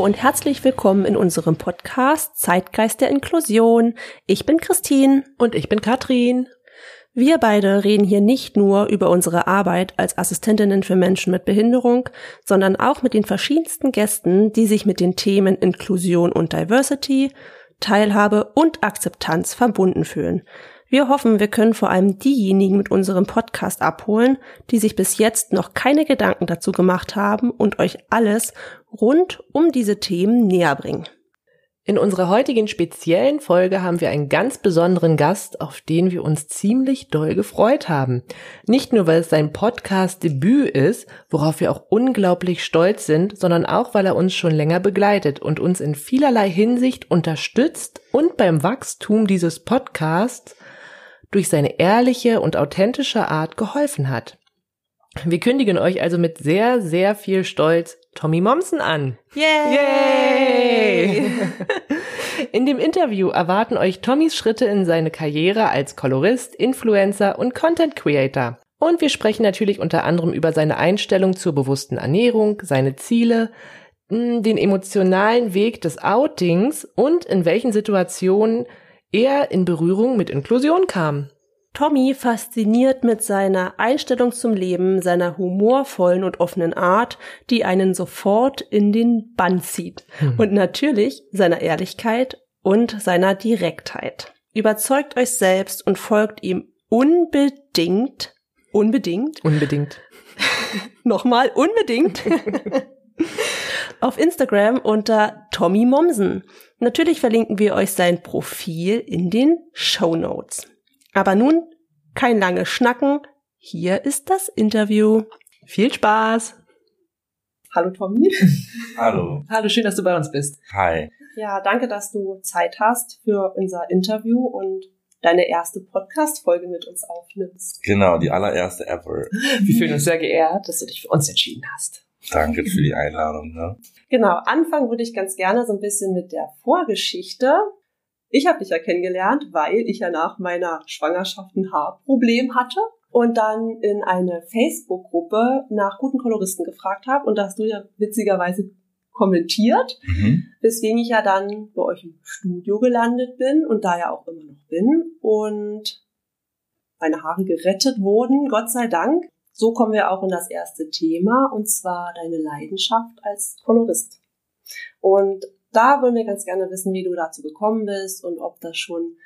Hallo und herzlich willkommen in unserem Podcast Zeitgeist der Inklusion. Ich bin Christine. Und ich bin Katrin. Wir beide reden hier nicht nur über unsere Arbeit als Assistentinnen für Menschen mit Behinderung, sondern auch mit den verschiedensten Gästen, die sich mit den Themen Inklusion und Diversity, Teilhabe und Akzeptanz verbunden fühlen. Wir hoffen, wir können vor allem diejenigen mit unserem Podcast abholen, die sich bis jetzt noch keine Gedanken dazu gemacht haben und euch alles rund um diese Themen näher bringen. In unserer heutigen speziellen Folge haben wir einen ganz besonderen Gast, auf den wir uns ziemlich doll gefreut haben. Nicht nur, weil es sein Podcast-Debüt ist, worauf wir auch unglaublich stolz sind, sondern auch, weil er uns schon länger begleitet und uns in vielerlei Hinsicht unterstützt und beim Wachstum dieses Podcasts durch seine ehrliche und authentische Art geholfen hat. Wir kündigen euch also mit sehr, sehr viel Stolz Tommy Momsen an. Yay! Yay! In dem Interview erwarten euch Tommys Schritte in seine Karriere als Kolorist, Influencer und Content Creator. Und wir sprechen natürlich unter anderem über seine Einstellung zur bewussten Ernährung, seine Ziele, den emotionalen Weg des Outings und in welchen Situationen er in Berührung mit Inklusion kam. Tommy fasziniert mit seiner Einstellung zum Leben, seiner humorvollen und offenen Art, die einen sofort in den Bann zieht. Hm. Und natürlich seiner Ehrlichkeit und seiner Direktheit. Überzeugt euch selbst und folgt ihm unbedingt, unbedingt, unbedingt, nochmal unbedingt auf Instagram unter Tommy Momsen. Natürlich verlinken wir euch sein Profil in den Show Notes. Aber nun kein langes Schnacken. Hier ist das Interview. Viel Spaß! Hallo Tommy. Hallo. Hallo, schön, dass du bei uns bist. Hi. Ja, danke, dass du Zeit hast für unser Interview und deine erste Podcast-Folge mit uns aufnimmst. Genau, die allererste ever. Wir fühlen uns sehr geehrt, dass du dich für uns entschieden hast. Danke für die Einladung. Ne? Genau, anfangen würde ich ganz gerne so ein bisschen mit der Vorgeschichte. Ich habe dich ja kennengelernt, weil ich ja nach meiner Schwangerschaft ein Haarproblem hatte und dann in eine Facebook-Gruppe nach guten Koloristen gefragt habe und da hast du ja witzigerweise kommentiert, mhm. weswegen ich ja dann bei euch im Studio gelandet bin und da ja auch immer noch bin und meine Haare gerettet wurden, Gott sei Dank. So kommen wir auch in das erste Thema, und zwar deine Leidenschaft als Kolorist. Und da wollen wir ganz gerne wissen, wie du dazu gekommen bist und ob das schon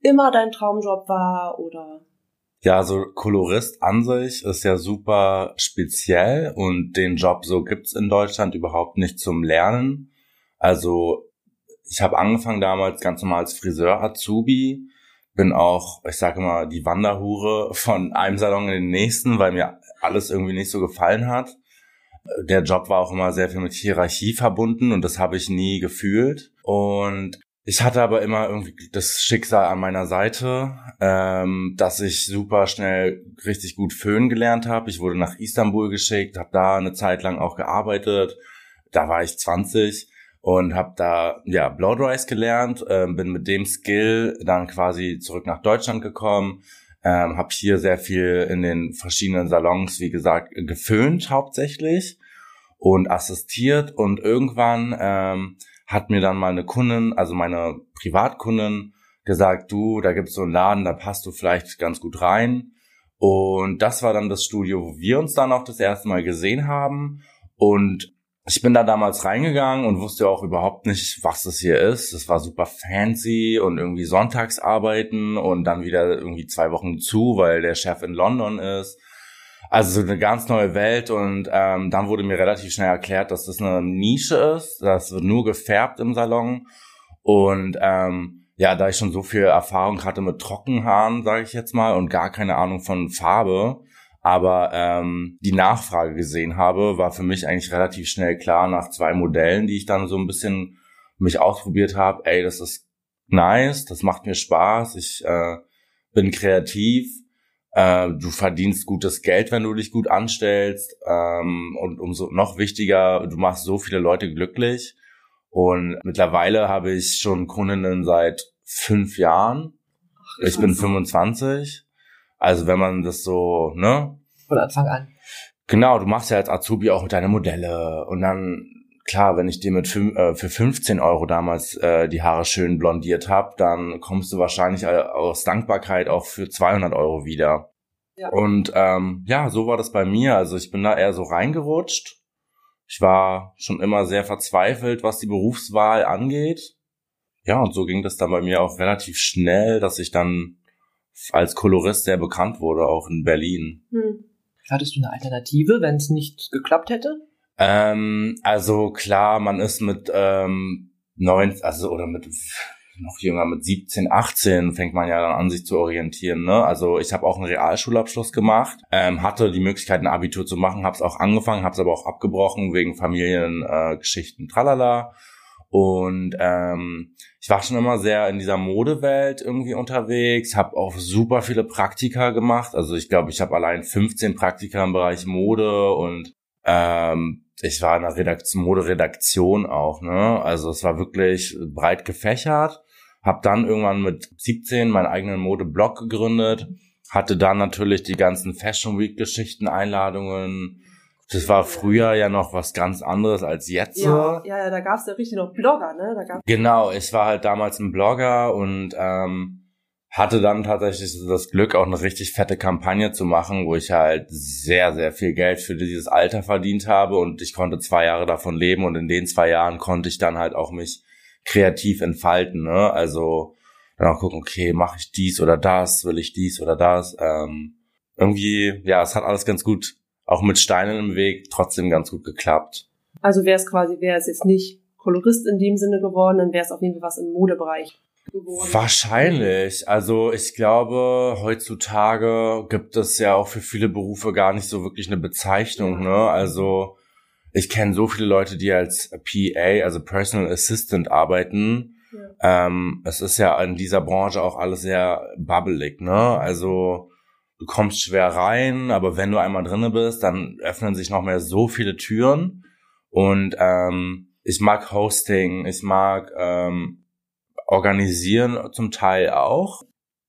immer dein Traumjob war oder ja, so Kolorist an sich ist ja super speziell und den Job so gibt's in Deutschland überhaupt nicht zum Lernen. Also ich habe angefangen damals ganz normal als Friseur Azubi bin auch, ich sage immer, die Wanderhure von einem Salon in den nächsten, weil mir alles irgendwie nicht so gefallen hat. Der Job war auch immer sehr viel mit Hierarchie verbunden und das habe ich nie gefühlt. Und ich hatte aber immer irgendwie das Schicksal an meiner Seite, ähm, dass ich super schnell richtig gut föhnen gelernt habe. Ich wurde nach Istanbul geschickt, habe da eine Zeit lang auch gearbeitet. Da war ich 20 und habe da ja Blowdries gelernt, äh, bin mit dem Skill dann quasi zurück nach Deutschland gekommen, ähm, habe hier sehr viel in den verschiedenen Salons, wie gesagt, geföhnt hauptsächlich und assistiert und irgendwann ähm, hat mir dann mal eine Kundin, also meine Privatkundin, gesagt, du, da gibt's so einen Laden, da passt du vielleicht ganz gut rein. Und das war dann das Studio, wo wir uns dann auch das erste Mal gesehen haben. Und ich bin da damals reingegangen und wusste auch überhaupt nicht, was das hier ist. Das war super fancy und irgendwie Sonntagsarbeiten und dann wieder irgendwie zwei Wochen zu, weil der Chef in London ist. Also so eine ganz neue Welt und ähm, dann wurde mir relativ schnell erklärt, dass das eine Nische ist. Das wird nur gefärbt im Salon und ähm, ja, da ich schon so viel Erfahrung hatte mit Trockenhaaren, sage ich jetzt mal, und gar keine Ahnung von Farbe, aber ähm, die Nachfrage gesehen habe, war für mich eigentlich relativ schnell klar nach zwei Modellen, die ich dann so ein bisschen mich ausprobiert habe. Ey, das ist nice, das macht mir Spaß, ich äh, bin kreativ, äh, du verdienst gutes Geld, wenn du dich gut anstellst ähm, und umso noch wichtiger, du machst so viele Leute glücklich. Und mittlerweile habe ich schon Kundinnen seit fünf Jahren. Ich bin 25. Also wenn man das so, ne? Von Anfang an. Genau, du machst ja als Azubi auch deine Modelle und dann klar, wenn ich dir mit äh, für 15 Euro damals äh, die Haare schön blondiert habe, dann kommst du wahrscheinlich aus Dankbarkeit auch für 200 Euro wieder. Ja. Und ähm, ja, so war das bei mir. Also ich bin da eher so reingerutscht. Ich war schon immer sehr verzweifelt, was die Berufswahl angeht. Ja, und so ging das dann bei mir auch relativ schnell, dass ich dann als Kolorist sehr bekannt wurde, auch in Berlin. Hm. Hattest du eine Alternative, wenn es nicht geklappt hätte? Ähm, also klar, man ist mit ähm, neun, also oder mit noch jünger, mit 17, 18 fängt man ja dann an, sich zu orientieren. Ne? Also ich habe auch einen Realschulabschluss gemacht, ähm, hatte die Möglichkeit, ein Abitur zu machen, habe es auch angefangen, habe es aber auch abgebrochen wegen Familiengeschichten, äh, tralala. Und ähm, ich war schon immer sehr in dieser Modewelt irgendwie unterwegs, habe auch super viele Praktika gemacht. Also ich glaube, ich habe allein 15 Praktika im Bereich Mode und ähm, ich war in der Redaktion, Moderedaktion auch, ne? Also es war wirklich breit gefächert. Hab dann irgendwann mit 17 meinen eigenen Modeblog gegründet, hatte dann natürlich die ganzen Fashion Week Geschichten, Einladungen. Das war früher ja noch was ganz anderes als jetzt. Ja, ja, ja da gab's ja richtig noch Blogger, ne? Genau, ich war halt damals ein Blogger und ähm, hatte dann tatsächlich das Glück, auch eine richtig fette Kampagne zu machen, wo ich halt sehr, sehr viel Geld für dieses Alter verdient habe und ich konnte zwei Jahre davon leben und in den zwei Jahren konnte ich dann halt auch mich kreativ entfalten. Ne? Also dann auch gucken, okay, mache ich dies oder das, will ich dies oder das. Ähm, irgendwie, ja, es hat alles ganz gut, auch mit Steinen im Weg, trotzdem ganz gut geklappt. Also wäre es quasi, wäre es jetzt nicht Kolorist in dem Sinne geworden, dann wäre es auf jeden Fall was im Modebereich geworden? Wahrscheinlich. Also ich glaube, heutzutage gibt es ja auch für viele Berufe gar nicht so wirklich eine Bezeichnung. Ne? Also ich kenne so viele Leute, die als PA, also Personal Assistant arbeiten. Ja. Ähm, es ist ja in dieser Branche auch alles sehr bubbelig. Ne? Also du kommst schwer rein, aber wenn du einmal drinne bist, dann öffnen sich noch mehr so viele Türen. Und ähm, ich mag Hosting, ich mag ähm, organisieren zum Teil auch.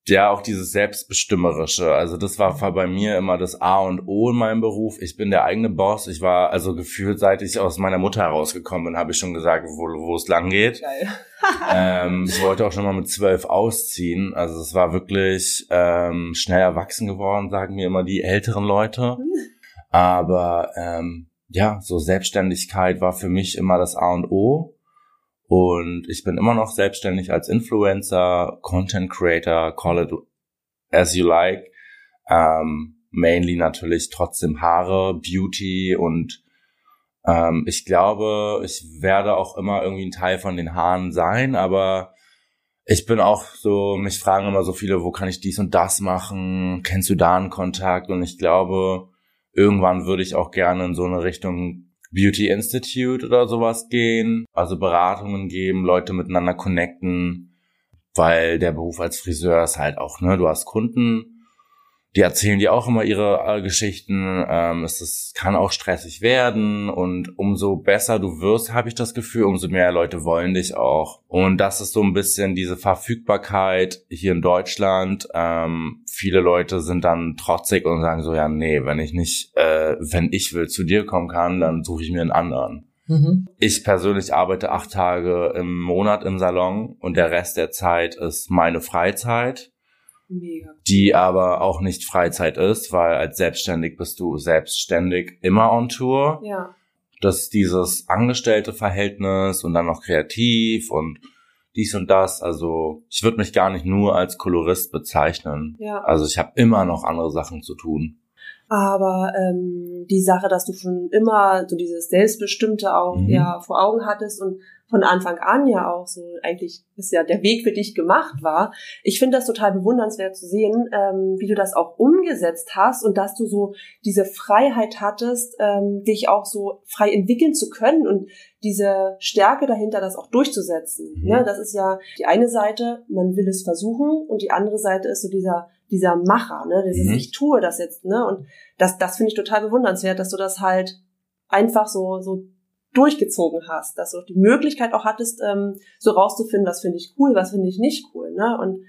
Ja, auch dieses Selbstbestimmerische. Also das war bei mir immer das A und O in meinem Beruf. Ich bin der eigene Boss. Ich war also gefühlt, seit ich aus meiner Mutter herausgekommen bin, habe ich schon gesagt, wo, wo es lang geht. Ähm, ich wollte auch schon mal mit zwölf ausziehen. Also es war wirklich ähm, schnell erwachsen geworden, sagen mir immer die älteren Leute. Aber ähm, ja, so Selbstständigkeit war für mich immer das A und O. Und ich bin immer noch selbstständig als Influencer, Content Creator, call it as you like. Ähm, mainly natürlich trotzdem Haare, Beauty und ähm, ich glaube, ich werde auch immer irgendwie ein Teil von den Haaren sein, aber ich bin auch so, mich fragen immer so viele, wo kann ich dies und das machen? Kennst du da einen Kontakt? Und ich glaube, irgendwann würde ich auch gerne in so eine Richtung Beauty Institute oder sowas gehen, also Beratungen geben, Leute miteinander connecten, weil der Beruf als Friseur ist halt auch, ne, du hast Kunden, die erzählen dir auch immer ihre äh, Geschichten. Ähm, es ist, kann auch stressig werden und umso besser du wirst, habe ich das Gefühl, umso mehr Leute wollen dich auch. Und das ist so ein bisschen diese Verfügbarkeit hier in Deutschland. Ähm, viele Leute sind dann trotzig und sagen so, ja, nee, wenn ich nicht, äh, wenn ich will zu dir kommen kann, dann suche ich mir einen anderen. Mhm. Ich persönlich arbeite acht Tage im Monat im Salon und der Rest der Zeit ist meine Freizeit Mega. Die aber auch nicht Freizeit ist, weil als selbstständig bist du selbstständig immer on Tour. Ja. Das dieses angestellte Verhältnis und dann noch kreativ und dies und das. Also ich würde mich gar nicht nur als Kolorist bezeichnen. Ja. Also ich habe immer noch andere Sachen zu tun. Aber ähm, die Sache, dass du schon immer so dieses Selbstbestimmte auch mhm. ja vor Augen hattest und von Anfang an ja auch so eigentlich ist ja der Weg für dich gemacht war. Ich finde das total bewundernswert zu sehen, ähm, wie du das auch umgesetzt hast und dass du so diese Freiheit hattest, ähm, dich auch so frei entwickeln zu können und diese Stärke dahinter, das auch durchzusetzen. Mhm. Ne? Das ist ja die eine Seite, man will es versuchen und die andere Seite ist so dieser dieser Macher, ne, dieses mhm. ich tue das jetzt, ne, und das das finde ich total bewundernswert, dass du das halt einfach so so durchgezogen hast, dass du die Möglichkeit auch hattest, ähm, so rauszufinden, was finde ich cool, was finde ich nicht cool, ne? Und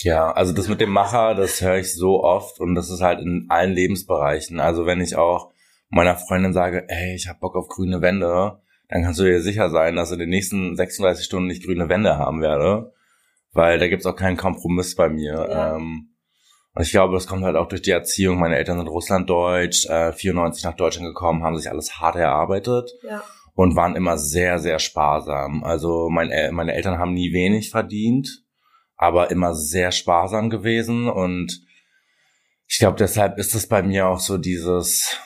ja, also das mit dem Macher, das höre ich so oft und das ist halt in allen Lebensbereichen. Also wenn ich auch meiner Freundin sage, hey, ich hab Bock auf grüne Wände, dann kannst du dir sicher sein, dass in den nächsten 36 Stunden nicht grüne Wände haben werde, weil da gibt's auch keinen Kompromiss bei mir. Ja. Ähm, und ich glaube, das kommt halt auch durch die Erziehung. Meine Eltern sind Russlanddeutsch, äh, 94 nach Deutschland gekommen, haben sich alles hart erarbeitet. Ja und waren immer sehr, sehr sparsam. Also mein, meine Eltern haben nie wenig verdient, aber immer sehr sparsam gewesen und ich glaube, deshalb ist es bei mir auch so dieses,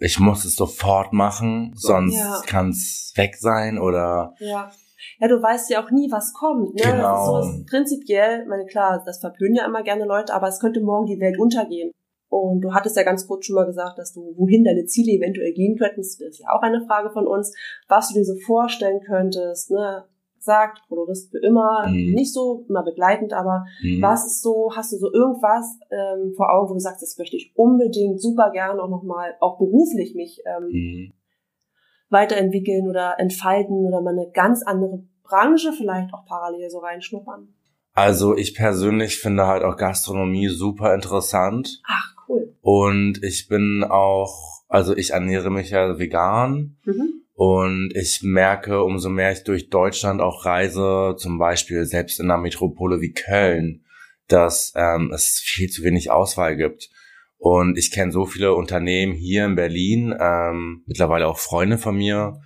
ich muss es sofort machen, sonst ja. kann es weg sein oder. Ja. Ja, du weißt ja auch nie, was kommt. Ne? Genau. Das ist so prinzipiell, meine klar, das verpönen ja immer gerne Leute, aber es könnte morgen die Welt untergehen. Und du hattest ja ganz kurz schon mal gesagt, dass du, wohin deine Ziele eventuell gehen könnten. Das ist ja auch eine Frage von uns, was du dir so vorstellen könntest. Ne? Sagt, Kolorist für immer, mhm. nicht so immer begleitend, aber mhm. was ist so, hast du so irgendwas ähm, vor Augen, wo du sagst, das möchte ich unbedingt super gerne auch nochmal, auch beruflich mich ähm, mhm. weiterentwickeln oder entfalten oder mal eine ganz andere Branche vielleicht auch parallel so reinschnuppern? Also ich persönlich finde halt auch Gastronomie super interessant. Ach, cool. Und ich bin auch, also ich ernähre mich ja vegan. Mhm. Und ich merke, umso mehr ich durch Deutschland auch reise, zum Beispiel selbst in einer Metropole wie Köln, dass ähm, es viel zu wenig Auswahl gibt. Und ich kenne so viele Unternehmen hier in Berlin, ähm, mittlerweile auch Freunde von mir,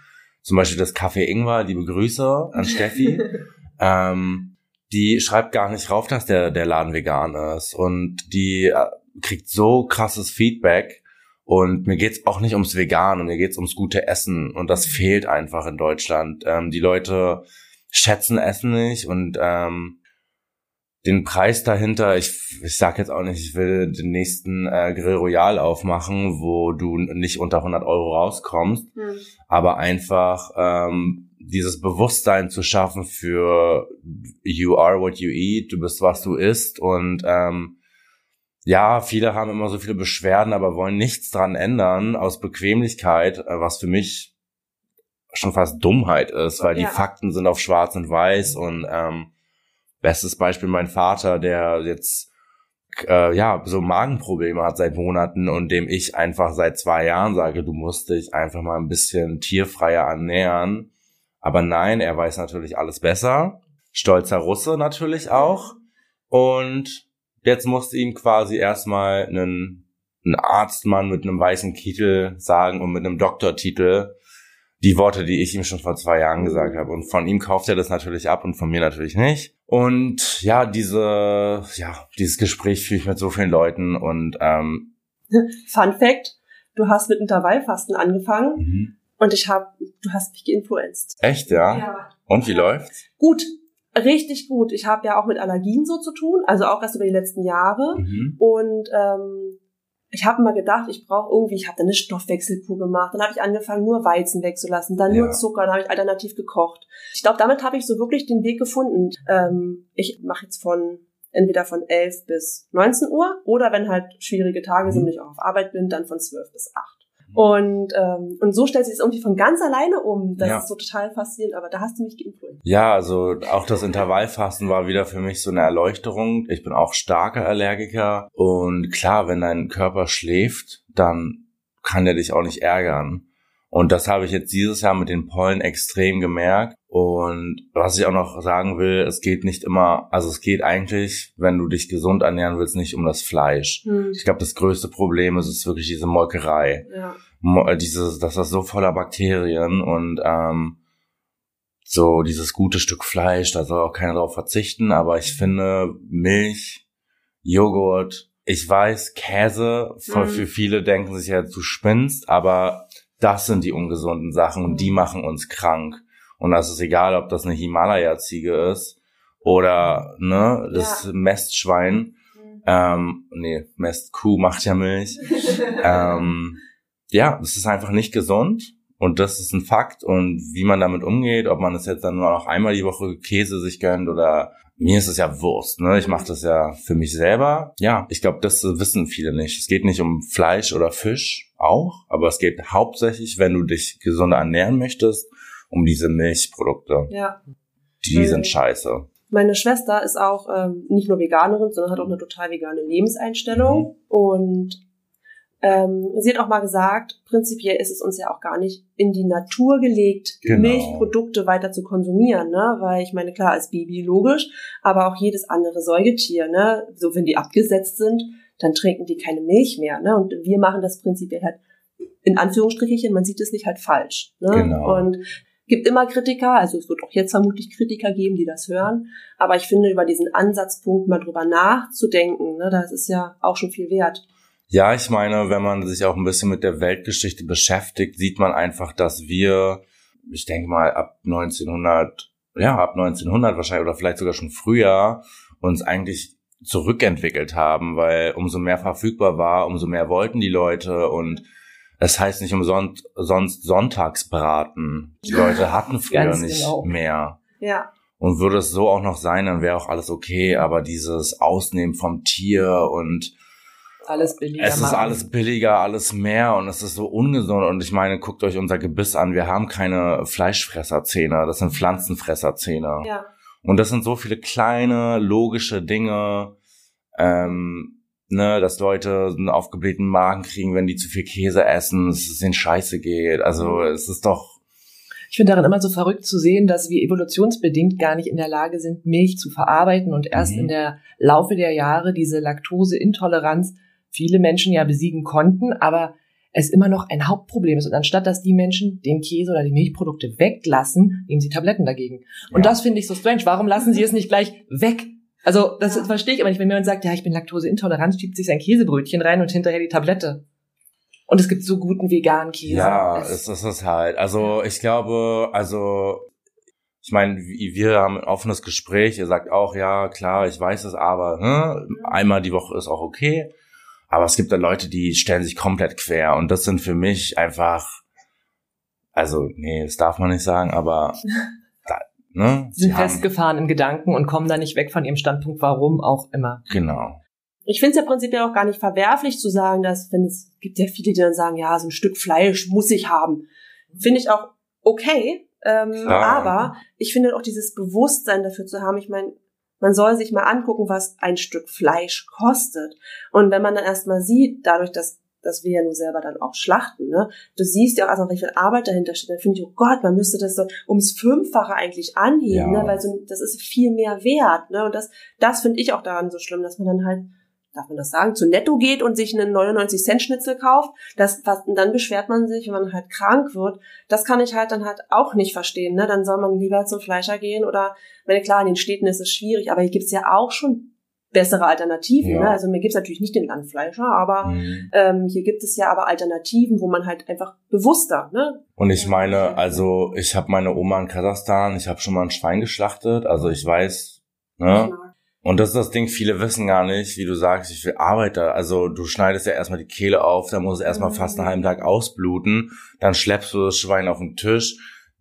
zum Beispiel das Café Ingwer, liebe Grüße an Steffi. ähm, die schreibt gar nicht rauf, dass der, der Laden vegan ist. Und die äh, kriegt so krasses Feedback. Und mir geht's auch nicht ums Vegan, mir geht's ums gute Essen. Und das fehlt einfach in Deutschland. Ähm, die Leute schätzen Essen nicht und ähm, den Preis dahinter, ich, ich sag jetzt auch nicht, ich will den nächsten äh, Grill Royal aufmachen, wo du nicht unter 100 Euro rauskommst, mhm. aber einfach ähm, dieses Bewusstsein zu schaffen für you are what you eat, du bist was du isst und ähm, ja, viele haben immer so viele Beschwerden, aber wollen nichts dran ändern aus Bequemlichkeit, äh, was für mich schon fast Dummheit ist, weil ja. die Fakten sind auf schwarz und weiß und ähm, bestes Beispiel mein Vater, der jetzt äh, ja so Magenprobleme hat seit Monaten und dem ich einfach seit zwei Jahren sage, du musst dich einfach mal ein bisschen tierfreier ernähren aber nein, er weiß natürlich alles besser. Stolzer Russe natürlich auch. Und jetzt musste ihm quasi erstmal einen, ein Arztmann mit einem weißen Kittel sagen und mit einem Doktortitel die Worte, die ich ihm schon vor zwei Jahren gesagt habe. Und von ihm kauft er das natürlich ab und von mir natürlich nicht. Und ja, diese, ja, dieses Gespräch führe ich mit so vielen Leuten und ähm, Fun Fact: Du hast mit Intervallfasten angefangen. Mhm. Und ich habe, du hast mich geinfluenzt. Echt, ja? Ja. Und wie läuft's? Gut, richtig gut. Ich habe ja auch mit Allergien so zu tun, also auch erst über die letzten Jahre. Mhm. Und ähm, ich habe mal gedacht, ich brauche irgendwie, ich habe dann eine Stoffwechselkur gemacht, dann habe ich angefangen, nur Weizen wegzulassen, dann ja. nur Zucker, dann habe ich alternativ gekocht. Ich glaube, damit habe ich so wirklich den Weg gefunden. Ähm, ich mache jetzt von entweder von 11 bis 19 Uhr oder wenn halt schwierige Tage sind und ich auch auf Arbeit bin, dann von 12 bis 8. Und, ähm, und so stellt sich es irgendwie von ganz alleine um. Das ja. ist so total faszinierend, aber da hast du mich geinfluenzt. Ja, also auch das Intervallfasten war wieder für mich so eine Erleuchterung. Ich bin auch starker Allergiker und klar, wenn dein Körper schläft, dann kann der dich auch nicht ärgern. Und das habe ich jetzt dieses Jahr mit den Pollen extrem gemerkt. Und was ich auch noch sagen will, es geht nicht immer, also es geht eigentlich, wenn du dich gesund ernähren willst, nicht um das Fleisch. Hm. Ich glaube, das größte Problem ist, ist wirklich diese Molkerei. Ja. Äh, dieses, das ist so voller Bakterien und ähm, so dieses gute Stück Fleisch, da soll auch keiner drauf verzichten, aber ich finde Milch, Joghurt, ich weiß, Käse, für, mhm. für viele denken sich ja, du spinnst, aber das sind die ungesunden Sachen und die machen uns krank. Und das ist egal, ob das eine Himalaya-Ziege ist oder ne, das Ja. Mestschwein. Ähm, nee, Mestkuh macht ja Milch. ähm, ja, es ist einfach nicht gesund und das ist ein Fakt und wie man damit umgeht, ob man es jetzt dann nur noch einmal die Woche Käse sich gönnt oder mir ist es ja Wurst, ne? Ich mache das ja für mich selber. Ja, ich glaube, das wissen viele nicht. Es geht nicht um Fleisch oder Fisch auch, aber es geht hauptsächlich, wenn du dich gesünder ernähren möchtest, um diese Milchprodukte. Ja. Die Mhm. sind scheiße. Meine Schwester ist auch ähm, nicht nur Veganerin, sondern hat auch eine total vegane Lebenseinstellung. Und ähm, sie hat auch mal gesagt, prinzipiell ist es uns ja auch gar nicht in die Natur gelegt, Genau. Milchprodukte weiter zu konsumieren, ne? Weil ich meine, klar, als Baby logisch, aber auch jedes andere Säugetier, ne? So wenn die abgesetzt sind, dann trinken die keine Milch mehr, ne? Und wir machen das prinzipiell halt in Anführungsstrichelchen, man sieht es nicht halt falsch. Ne? Genau. Und gibt immer Kritiker, also es wird auch jetzt vermutlich Kritiker geben, die das hören. Aber ich finde, über diesen Ansatzpunkt mal drüber nachzudenken, ne, das ist ja auch schon viel wert. Ja, ich meine, wenn man sich auch ein bisschen mit der Weltgeschichte beschäftigt, sieht man einfach, dass wir, ich denke mal, ab 1900, ja, ab 1900 wahrscheinlich oder vielleicht sogar schon früher, uns eigentlich zurückentwickelt haben, weil umso mehr verfügbar war, umso mehr wollten die Leute und es heißt nicht umsonst sonst Sonntagsbraten. Die Leute hatten früher nicht genau. mehr. Ja, Und würde es so auch noch sein, dann wäre auch alles okay, aber dieses Ausnehmen vom Tier und Alles billiger es ist machen. alles billiger, alles mehr und es ist so ungesund. Und ich meine, guckt euch unser Gebiss an. Wir haben keine Fleischfresserzähne, das sind Pflanzenfresserzähne. ja. Und das sind so viele kleine, logische Dinge, ähm, ne, dass Leute einen aufgeblähten Magen kriegen, wenn die zu viel Käse essen, dass es ihnen scheiße geht. Also es ist doch, Ich finde daran immer so verrückt zu sehen, dass wir evolutionsbedingt gar nicht in der Lage sind, Milch zu verarbeiten und erst Mhm. in der Laufe der Jahre diese Laktoseintoleranz viele Menschen ja besiegen konnten, aber es immer noch ein Hauptproblem ist. Und anstatt dass die Menschen den Käse oder die Milchprodukte weglassen, nehmen sie Tabletten dagegen. Und Ja. das finde ich so strange. Warum lassen sie es nicht gleich weg? Also, das verstehe ich aber nicht. Wenn jemand sagt, ja, ich bin laktoseintolerant, schiebt sich sein Käsebrötchen rein und hinterher die Tablette. Und es gibt so guten veganen Käse. Ja, Es- es ist es halt. Also ich glaube, also ich meine, wir haben ein offenes Gespräch. Ihr sagt auch, ja, klar, ich weiß es, aber ne, einmal die Woche ist auch okay. Aber es gibt da Leute, die stellen sich komplett quer und das sind für mich einfach, also nee, das darf man nicht sagen, aber da, ne, Sie sind sie haben, festgefahren in Gedanken und kommen da nicht weg von ihrem Standpunkt, warum auch immer. genau. Ich finde es ja prinzipiell auch gar nicht verwerflich zu sagen, dass, wenn es gibt ja viele, die dann sagen, ja, so ein Stück Fleisch muss ich haben. Finde ich auch okay. Ähm, aber ich finde auch dieses Bewusstsein dafür zu haben, ich meine, man soll sich mal angucken, was ein Stück Fleisch kostet. Und wenn man dann erstmal sieht, dadurch, dass, dass wir ja nun selber dann auch schlachten, ne, du siehst ja auch erstmal, wie viel Arbeit dahinter steht, dann finde ich, oh Gott, man müsste das so ums Fünffache eigentlich anheben, Ja. ne, weil so, das ist viel mehr wert, ne, und das, das finde ich auch daran so schlimm, dass man dann halt darf man das sagen, zu Netto geht und sich einen 99 Cent Schnitzel kauft, das, was, dann beschwert man sich, wenn man halt krank wird. Das kann ich halt dann halt auch nicht verstehen, ne? Dann soll man lieber zum Fleischer gehen oder, wenn klar, in den Städten ist es schwierig, aber hier gibt's ja auch schon bessere Alternativen, Ja. ne? Also mir gibt's natürlich nicht den Landfleischer, aber Mhm. ähm, hier gibt es ja aber Alternativen, wo man halt einfach bewusster, ne? Und ich meine, also ich habe meine Oma in Kasachstan, ich habe schon mal ein Schwein geschlachtet, also ich weiß, ne? Und das ist das Ding, viele wissen gar nicht, wie du sagst, wie viel Arbeit da. Also du schneidest ja erstmal die Kehle auf, dann muss es erstmal Mhm. fast einen halben Tag ausbluten, dann schleppst du das Schwein auf den Tisch,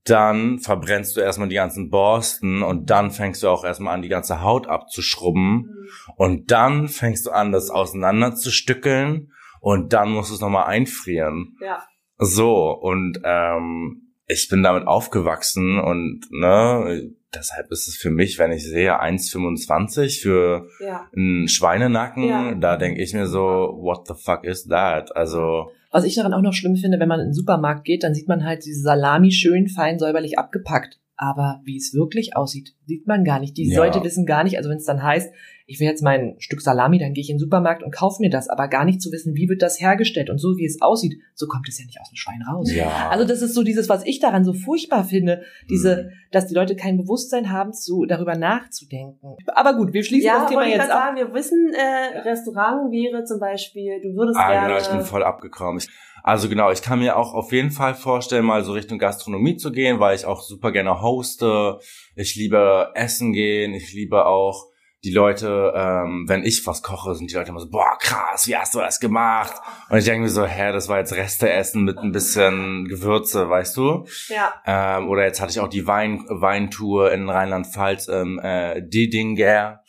dann verbrennst du erstmal die ganzen Borsten und dann fängst du auch erstmal an, die ganze Haut abzuschrubben und dann fängst du an, das auseinander zu stückeln und dann musst du es nochmal einfrieren. Ja. So, und ähm, ich bin damit aufgewachsen und ne, deshalb ist es für mich, wenn ich sehe 1,25 für Ja. einen Schweinenacken, Ja. da denke ich mir so, what the fuck is that? Also, Was ich daran auch noch schlimm finde, wenn man in den Supermarkt geht, dann sieht man halt diese Salami schön fein säuberlich abgepackt. Aber wie es wirklich aussieht, sieht man gar nicht. Die Ja. Leute wissen gar nicht, also wenn es dann heißt, ich will jetzt mein Stück Salami, dann gehe ich in den Supermarkt und kaufe mir das, aber gar nicht zu wissen, wie wird das hergestellt und so wie es aussieht, so kommt es ja nicht aus dem Schwein raus. ja. Also das ist so dieses, was ich daran so furchtbar finde, diese, Mhm. dass die Leute kein Bewusstsein haben, zu darüber nachzudenken. Aber gut, wir schließen Ja, das Thema ich jetzt ab. sagen, wir wissen, äh, Restaurant wäre zum Beispiel, du würdest Ah, gerne. genau, ich bin voll abgekommen. Ich, Also genau, ich kann mir auch auf jeden Fall vorstellen, mal so Richtung Gastronomie zu gehen, weil ich auch super gerne hoste. Ich liebe Essen gehen, ich liebe auch die Leute, ähm, wenn ich was koche, sind die Leute immer so, boah, krass, wie hast du das gemacht? Und ich denke mir so, hä, das war jetzt Resteessen mit ein bisschen Gewürze, weißt du? Ja. Ähm, oder jetzt hatte ich auch die Wein Weintour in Rheinland-Pfalz, ähm, äh, Didinger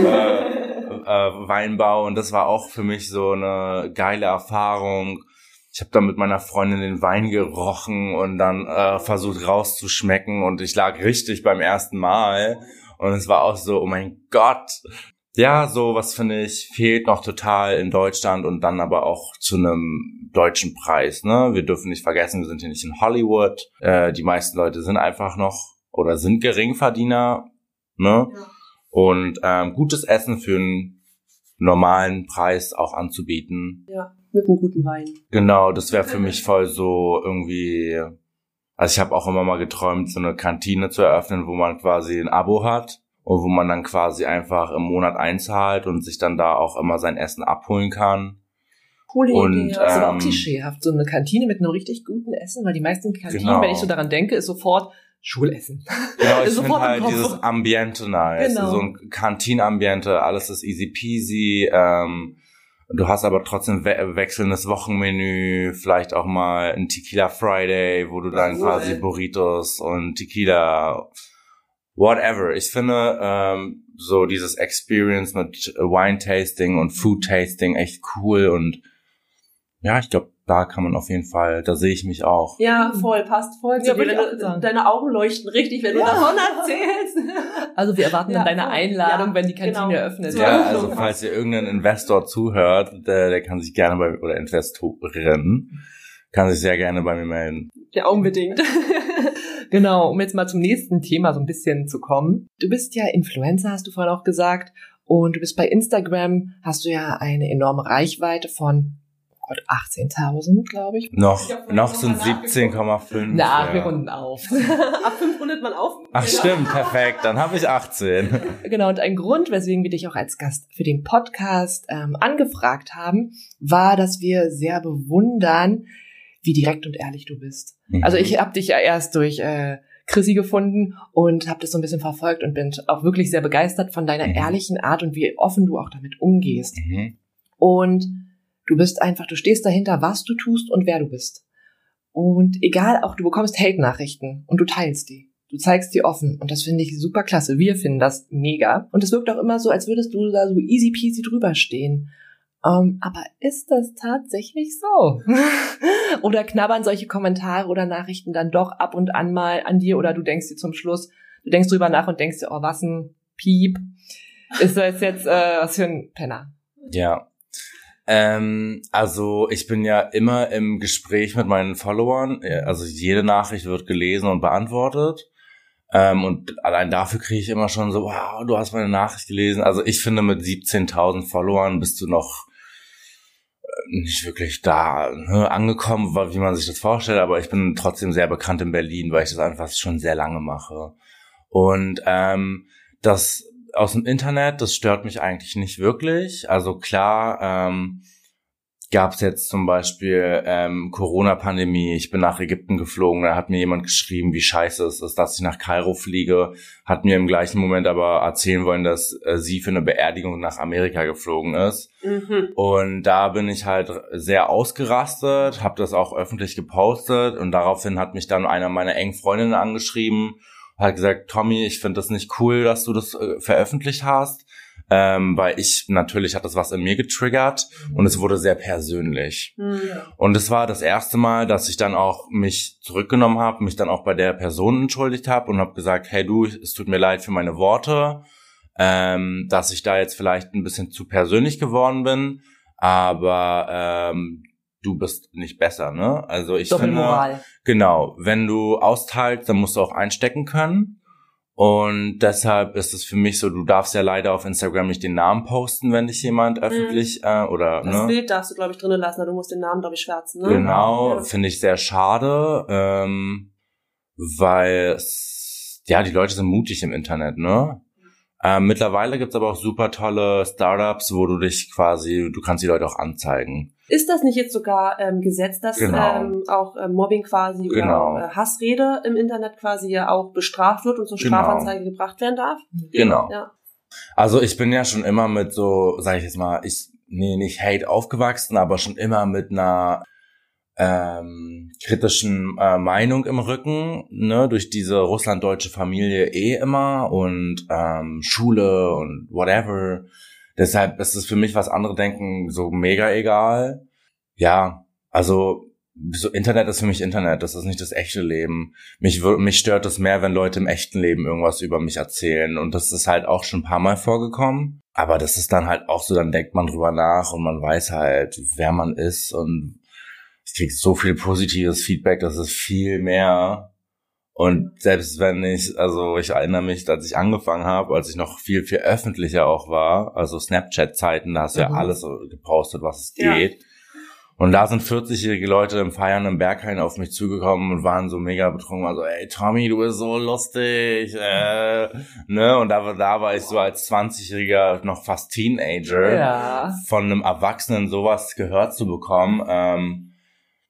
äh, äh, Weinbau und das war auch für mich so eine geile Erfahrung. Ich habe da mit meiner Freundin den Wein gerochen und dann äh, versucht rauszuschmecken und ich lag richtig beim ersten Mal und es war auch so, oh mein Gott. Ja, so was finde ich fehlt noch total in Deutschland und dann aber auch zu einem deutschen Preis. Ne, wir dürfen nicht vergessen, wir sind hier nicht in Hollywood. Äh, die meisten Leute sind einfach noch oder sind Geringverdiener. Ne, ja. und ähm, gutes Essen für einen normalen Preis auch anzubieten. Ja, mit einem guten Wein. Genau, das wäre für mich voll so irgendwie also ich habe auch immer mal geträumt, so eine Kantine zu eröffnen, wo man quasi ein Abo hat und wo man dann quasi einfach im Monat einzahlt und sich dann da auch immer sein Essen abholen kann. Coole und, Idee. Das ist ähm, aber auch klischeehaft. So eine Kantine mit einem richtig guten Essen, weil die meisten Kantinen, genau. wenn ich so daran denke, ist sofort Schulessen. Genau, ich finde halt dieses Ambiente nice. Genau. So ein Kantinambiente, alles ist easy peasy. Ähm, Du hast aber trotzdem we wechselndes Wochenmenü, vielleicht auch mal ein Tequila Friday, wo du dann cool. quasi Burritos und Tequila, whatever. Ich finde ähm, so dieses Experience mit Wine Tasting und Food Tasting echt cool und ja, ich glaube, da kann man auf jeden Fall, da sehe ich mich auch. Ja, voll, passt voll. Ja, dir, deine Augen leuchten richtig, wenn du davon erzählst. Also wir erwarten ja, dann deine Einladung, ja, wenn die Kantine genau. eröffnet wird. Ja, also falls ihr irgendein Investor zuhört, der, der kann sich gerne bei, oder Investorin, kann sich sehr gerne bei mir melden. Ja, unbedingt. genau, um jetzt mal zum nächsten Thema so ein bisschen zu kommen. Du bist ja Influencer, hast du vorhin auch gesagt. Und du bist bei Instagram, hast du ja eine enorme Reichweite von 18.000, glaube ich. Noch, noch sind 17,5. Na, ja. wir runden auf. Ab 5 rundet man auf. Ach stimmt, perfekt. Dann habe ich 18. Genau, und ein Grund, weswegen wir dich auch als Gast für den Podcast ähm, angefragt haben, war, dass wir sehr bewundern, wie direkt und ehrlich du bist. Mhm. Also ich habe dich ja erst durch äh, Chrissy gefunden und habe das so ein bisschen verfolgt und bin auch wirklich sehr begeistert von deiner mhm. ehrlichen Art und wie offen du auch damit umgehst. Mhm. Und Du bist einfach, du stehst dahinter, was du tust und wer du bist. Und egal, auch du bekommst Hate-Nachrichten und du teilst die. Du zeigst die offen und das finde ich super klasse. Wir finden das mega. Und es wirkt auch immer so, als würdest du da so easy peasy drüber stehen. Um, ähm, aber ist das tatsächlich so? oder knabbern solche Kommentare oder Nachrichten dann doch ab und an mal an dir oder du denkst dir zum Schluss, du denkst drüber nach und denkst dir, oh, was ein Piep. Ist das jetzt äh, was für ein Penner? Ja, ähm, also ich bin ja immer im Gespräch mit meinen Followern. Also jede Nachricht wird gelesen und beantwortet. Ähm, und allein dafür kriege ich immer schon so, wow, du hast meine Nachricht gelesen. Also ich finde, mit 17.000 Followern bist du noch äh, nicht wirklich da ne, angekommen, wie man sich das vorstellt, aber ich bin trotzdem sehr bekannt in Berlin, weil ich das einfach schon sehr lange mache. Und ähm, das aus dem Internet, das stört mich eigentlich nicht wirklich. Also klar, ähm, gab es jetzt zum Beispiel ähm, Corona-Pandemie. Ich bin nach Ägypten geflogen, da hat mir jemand geschrieben, wie scheiße es ist, dass ich nach Kairo fliege. Hat mir im gleichen Moment aber erzählen wollen, dass äh, sie für eine Beerdigung nach Amerika geflogen ist. Mhm. Und da bin ich halt sehr ausgerastet, habe das auch öffentlich gepostet und daraufhin hat mich dann einer meiner engen Freundinnen angeschrieben hat gesagt, Tommy, ich finde das nicht cool, dass du das äh, veröffentlicht hast, ähm, weil ich natürlich hat das was in mir getriggert und es wurde sehr persönlich. Mhm. Und es war das erste Mal, dass ich dann auch mich zurückgenommen habe, mich dann auch bei der Person entschuldigt habe und habe gesagt, hey du, es tut mir leid für meine Worte, ähm, dass ich da jetzt vielleicht ein bisschen zu persönlich geworden bin, aber ähm, du bist nicht besser, ne? Also ich Doppelmoral. finde, genau, wenn du austeilst, dann musst du auch einstecken können. Und deshalb ist es für mich so, du darfst ja leider auf Instagram nicht den Namen posten, wenn dich jemand mhm. öffentlich äh, oder das ne? Bild darfst du glaube ich drinnen lassen, du musst den Namen glaube ich schwärzen. Ne? Genau, ja. finde ich sehr schade, ähm, weil ja die Leute sind mutig im Internet, ne? Ähm, mittlerweile gibt's aber auch super tolle Startups, wo du dich quasi, du kannst die Leute auch anzeigen. Ist das nicht jetzt sogar ähm, Gesetz, dass Genau. ähm, auch ähm, Mobbing quasi Genau. oder äh, Hassrede im Internet quasi ja auch bestraft wird und zur Genau. Strafanzeige gebracht werden darf? Genau. Ja. Also ich bin ja schon immer mit so, sage ich jetzt mal, ich nee nicht Hate aufgewachsen, aber schon immer mit einer ähm, kritischen äh, Meinung im Rücken, ne, durch diese russlanddeutsche Familie eh immer und ähm, Schule und whatever. Deshalb ist es für mich, was andere denken, so mega egal. Ja, also so Internet ist für mich Internet, das ist nicht das echte Leben. Mich, mich stört es mehr, wenn Leute im echten Leben irgendwas über mich erzählen. Und das ist halt auch schon ein paar Mal vorgekommen. Aber das ist dann halt auch so, dann denkt man drüber nach und man weiß halt, wer man ist. Und ich krieg so viel positives Feedback, das ist viel mehr. Und selbst wenn ich, also ich erinnere mich, als ich angefangen habe, als ich noch viel, viel öffentlicher auch war, also Snapchat-Zeiten, da hast du ja Mhm. alles so gepostet, was es Ja. geht. Und da sind 40-jährige Leute im Feiern im Berghain auf mich zugekommen und waren so mega betrunken, also ey Tommy, du bist so lustig, äh, ne? Und da, war- da war ich so als 20-jähriger noch fast Teenager Ja. von einem Erwachsenen sowas gehört zu bekommen, ähm,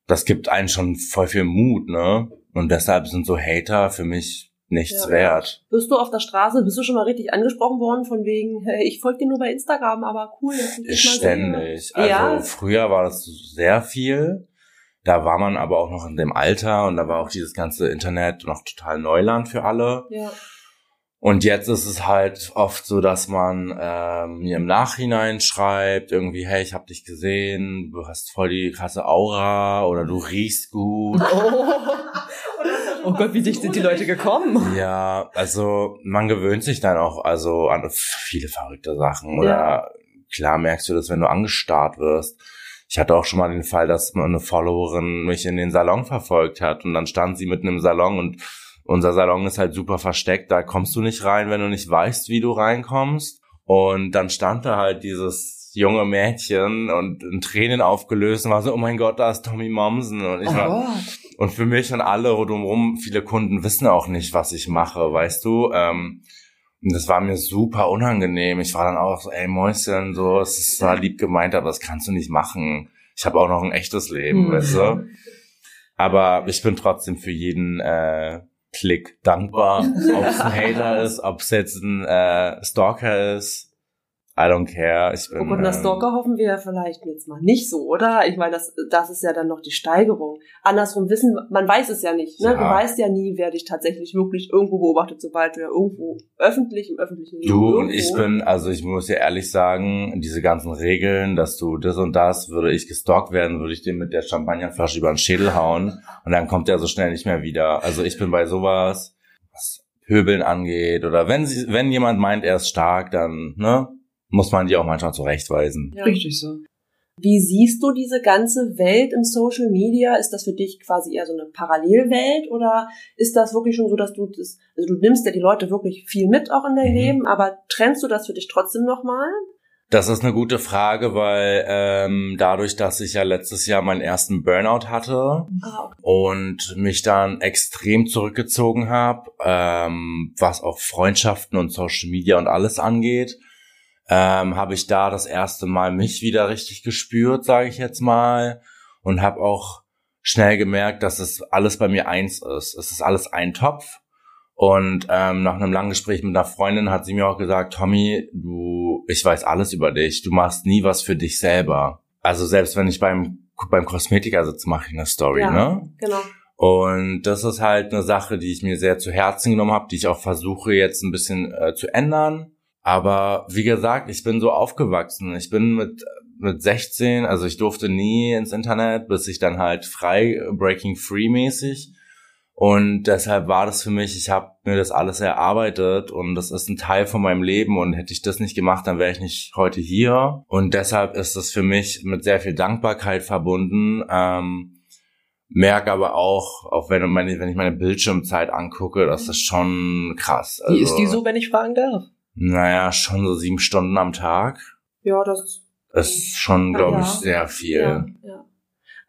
das gibt einen schon voll viel Mut, ne? Und deshalb sind so Hater für mich nichts Ja. wert. Bist du auf der Straße, bist du schon mal richtig angesprochen worden von wegen, hey, ich folge dir nur bei Instagram, aber cool, dass ich dich mal sehe. Ständig. Also Ja. früher war das sehr viel. Da war man aber auch noch in dem Alter und da war auch dieses ganze Internet noch total Neuland für alle. Ja. Und jetzt ist es halt oft so, dass man ähm, mir im Nachhinein schreibt, irgendwie, hey, ich hab dich gesehen, du hast voll die krasse Aura oder du riechst gut. Oh Gott, wie dicht sind die Leute gekommen? Ja, also man gewöhnt sich dann auch also an viele verrückte Sachen. Oder Ja. klar merkst du das, wenn du angestarrt wirst. Ich hatte auch schon mal den Fall, dass eine Followerin mich in den Salon verfolgt hat und dann stand sie mitten im Salon und unser Salon ist halt super versteckt, da kommst du nicht rein, wenn du nicht weißt, wie du reinkommst. Und dann stand da halt dieses junge Mädchen und in Tränen aufgelöst und war so, oh mein Gott, da ist Tommy Mommsen. Und ich war, und für mich und alle rundherum, viele Kunden wissen auch nicht, was ich mache, weißt du. Ähm, und das war mir super unangenehm. Ich war dann auch so, ey Mäuschen, so, es ist zwar lieb gemeint, aber das kannst du nicht machen. Ich habe auch noch ein echtes Leben, Hm. weißt du. Aber ich bin trotzdem für jeden äh, Klick dankbar. Ob es ein Hater ist, ob es jetzt ein äh, Stalker ist. I don't care. Ich bin, Oh Gott, ähm, Stalker hoffen wir ja vielleicht jetzt mal nicht so, oder? Ich meine, das, das ist ja dann noch die Steigerung. Andersrum wissen, man weiß es ja nicht. Ne? Ja. Du weißt ja nie, wer dich tatsächlich wirklich irgendwo beobachtet, sobald du ja irgendwo öffentlich im öffentlichen Leben Du und irgendwo- ich bin, also ich muss dir ehrlich sagen, diese ganzen Regeln, dass du das und das, würde ich gestalkt werden, würde ich dir mit der Champagnerflasche über den Schädel hauen und dann kommt er so schnell nicht mehr wieder. Also ich bin bei sowas, was Pöbeln angeht oder wenn sie, wenn jemand meint, er ist stark, dann, ne, muss man die auch manchmal zurechtweisen. Ja. Richtig so. Wie siehst du diese ganze Welt im Social Media? Ist das für dich quasi eher so eine Parallelwelt oder ist das wirklich schon so, dass du das, also du nimmst ja die Leute wirklich viel mit auch in dein Mhm. Leben, aber trennst du das für dich trotzdem nochmal? Das ist eine gute Frage, weil ähm, dadurch, dass ich ja letztes Jahr meinen ersten Burnout hatte, okay. und mich dann extrem zurückgezogen habe, ähm, was auch Freundschaften und Social Media und alles angeht, ähm, habe ich da das erste Mal mich wieder richtig gespürt, sage ich jetzt mal, und habe auch schnell gemerkt, dass es alles bei mir eins ist. Es ist alles ein Topf. Und ähm, nach einem langen Gespräch mit einer Freundin hat sie mir auch gesagt, Tommy, du, ich weiß alles über dich. Du machst nie was für dich selber. Also selbst wenn ich beim beim Kosmetiker sitze, mache ich eine Story, Ja. ne? Genau. Und das ist halt eine Sache, die ich mir sehr zu Herzen genommen habe, die ich auch versuche jetzt ein bisschen äh, zu ändern. Aber wie gesagt, ich bin so aufgewachsen. Ich bin mit mit 16, also ich durfte nie ins Internet, bis ich dann halt frei Breaking Free mäßig. Und deshalb war das für mich, ich habe mir das alles erarbeitet und das ist ein Teil von meinem Leben und hätte ich das nicht gemacht, dann wäre ich nicht heute hier. Und deshalb ist das für mich mit sehr viel Dankbarkeit verbunden. Ähm, merke aber auch, auch wenn, meine, wenn ich meine Bildschirmzeit angucke, das ist schon krass. Wie ist Also, die so, wenn ich fragen darf? Naja, schon so sieben Stunden am Tag. Ja, das Das ist schon, Ja, glaube ja. ich, sehr viel. Ja, ja.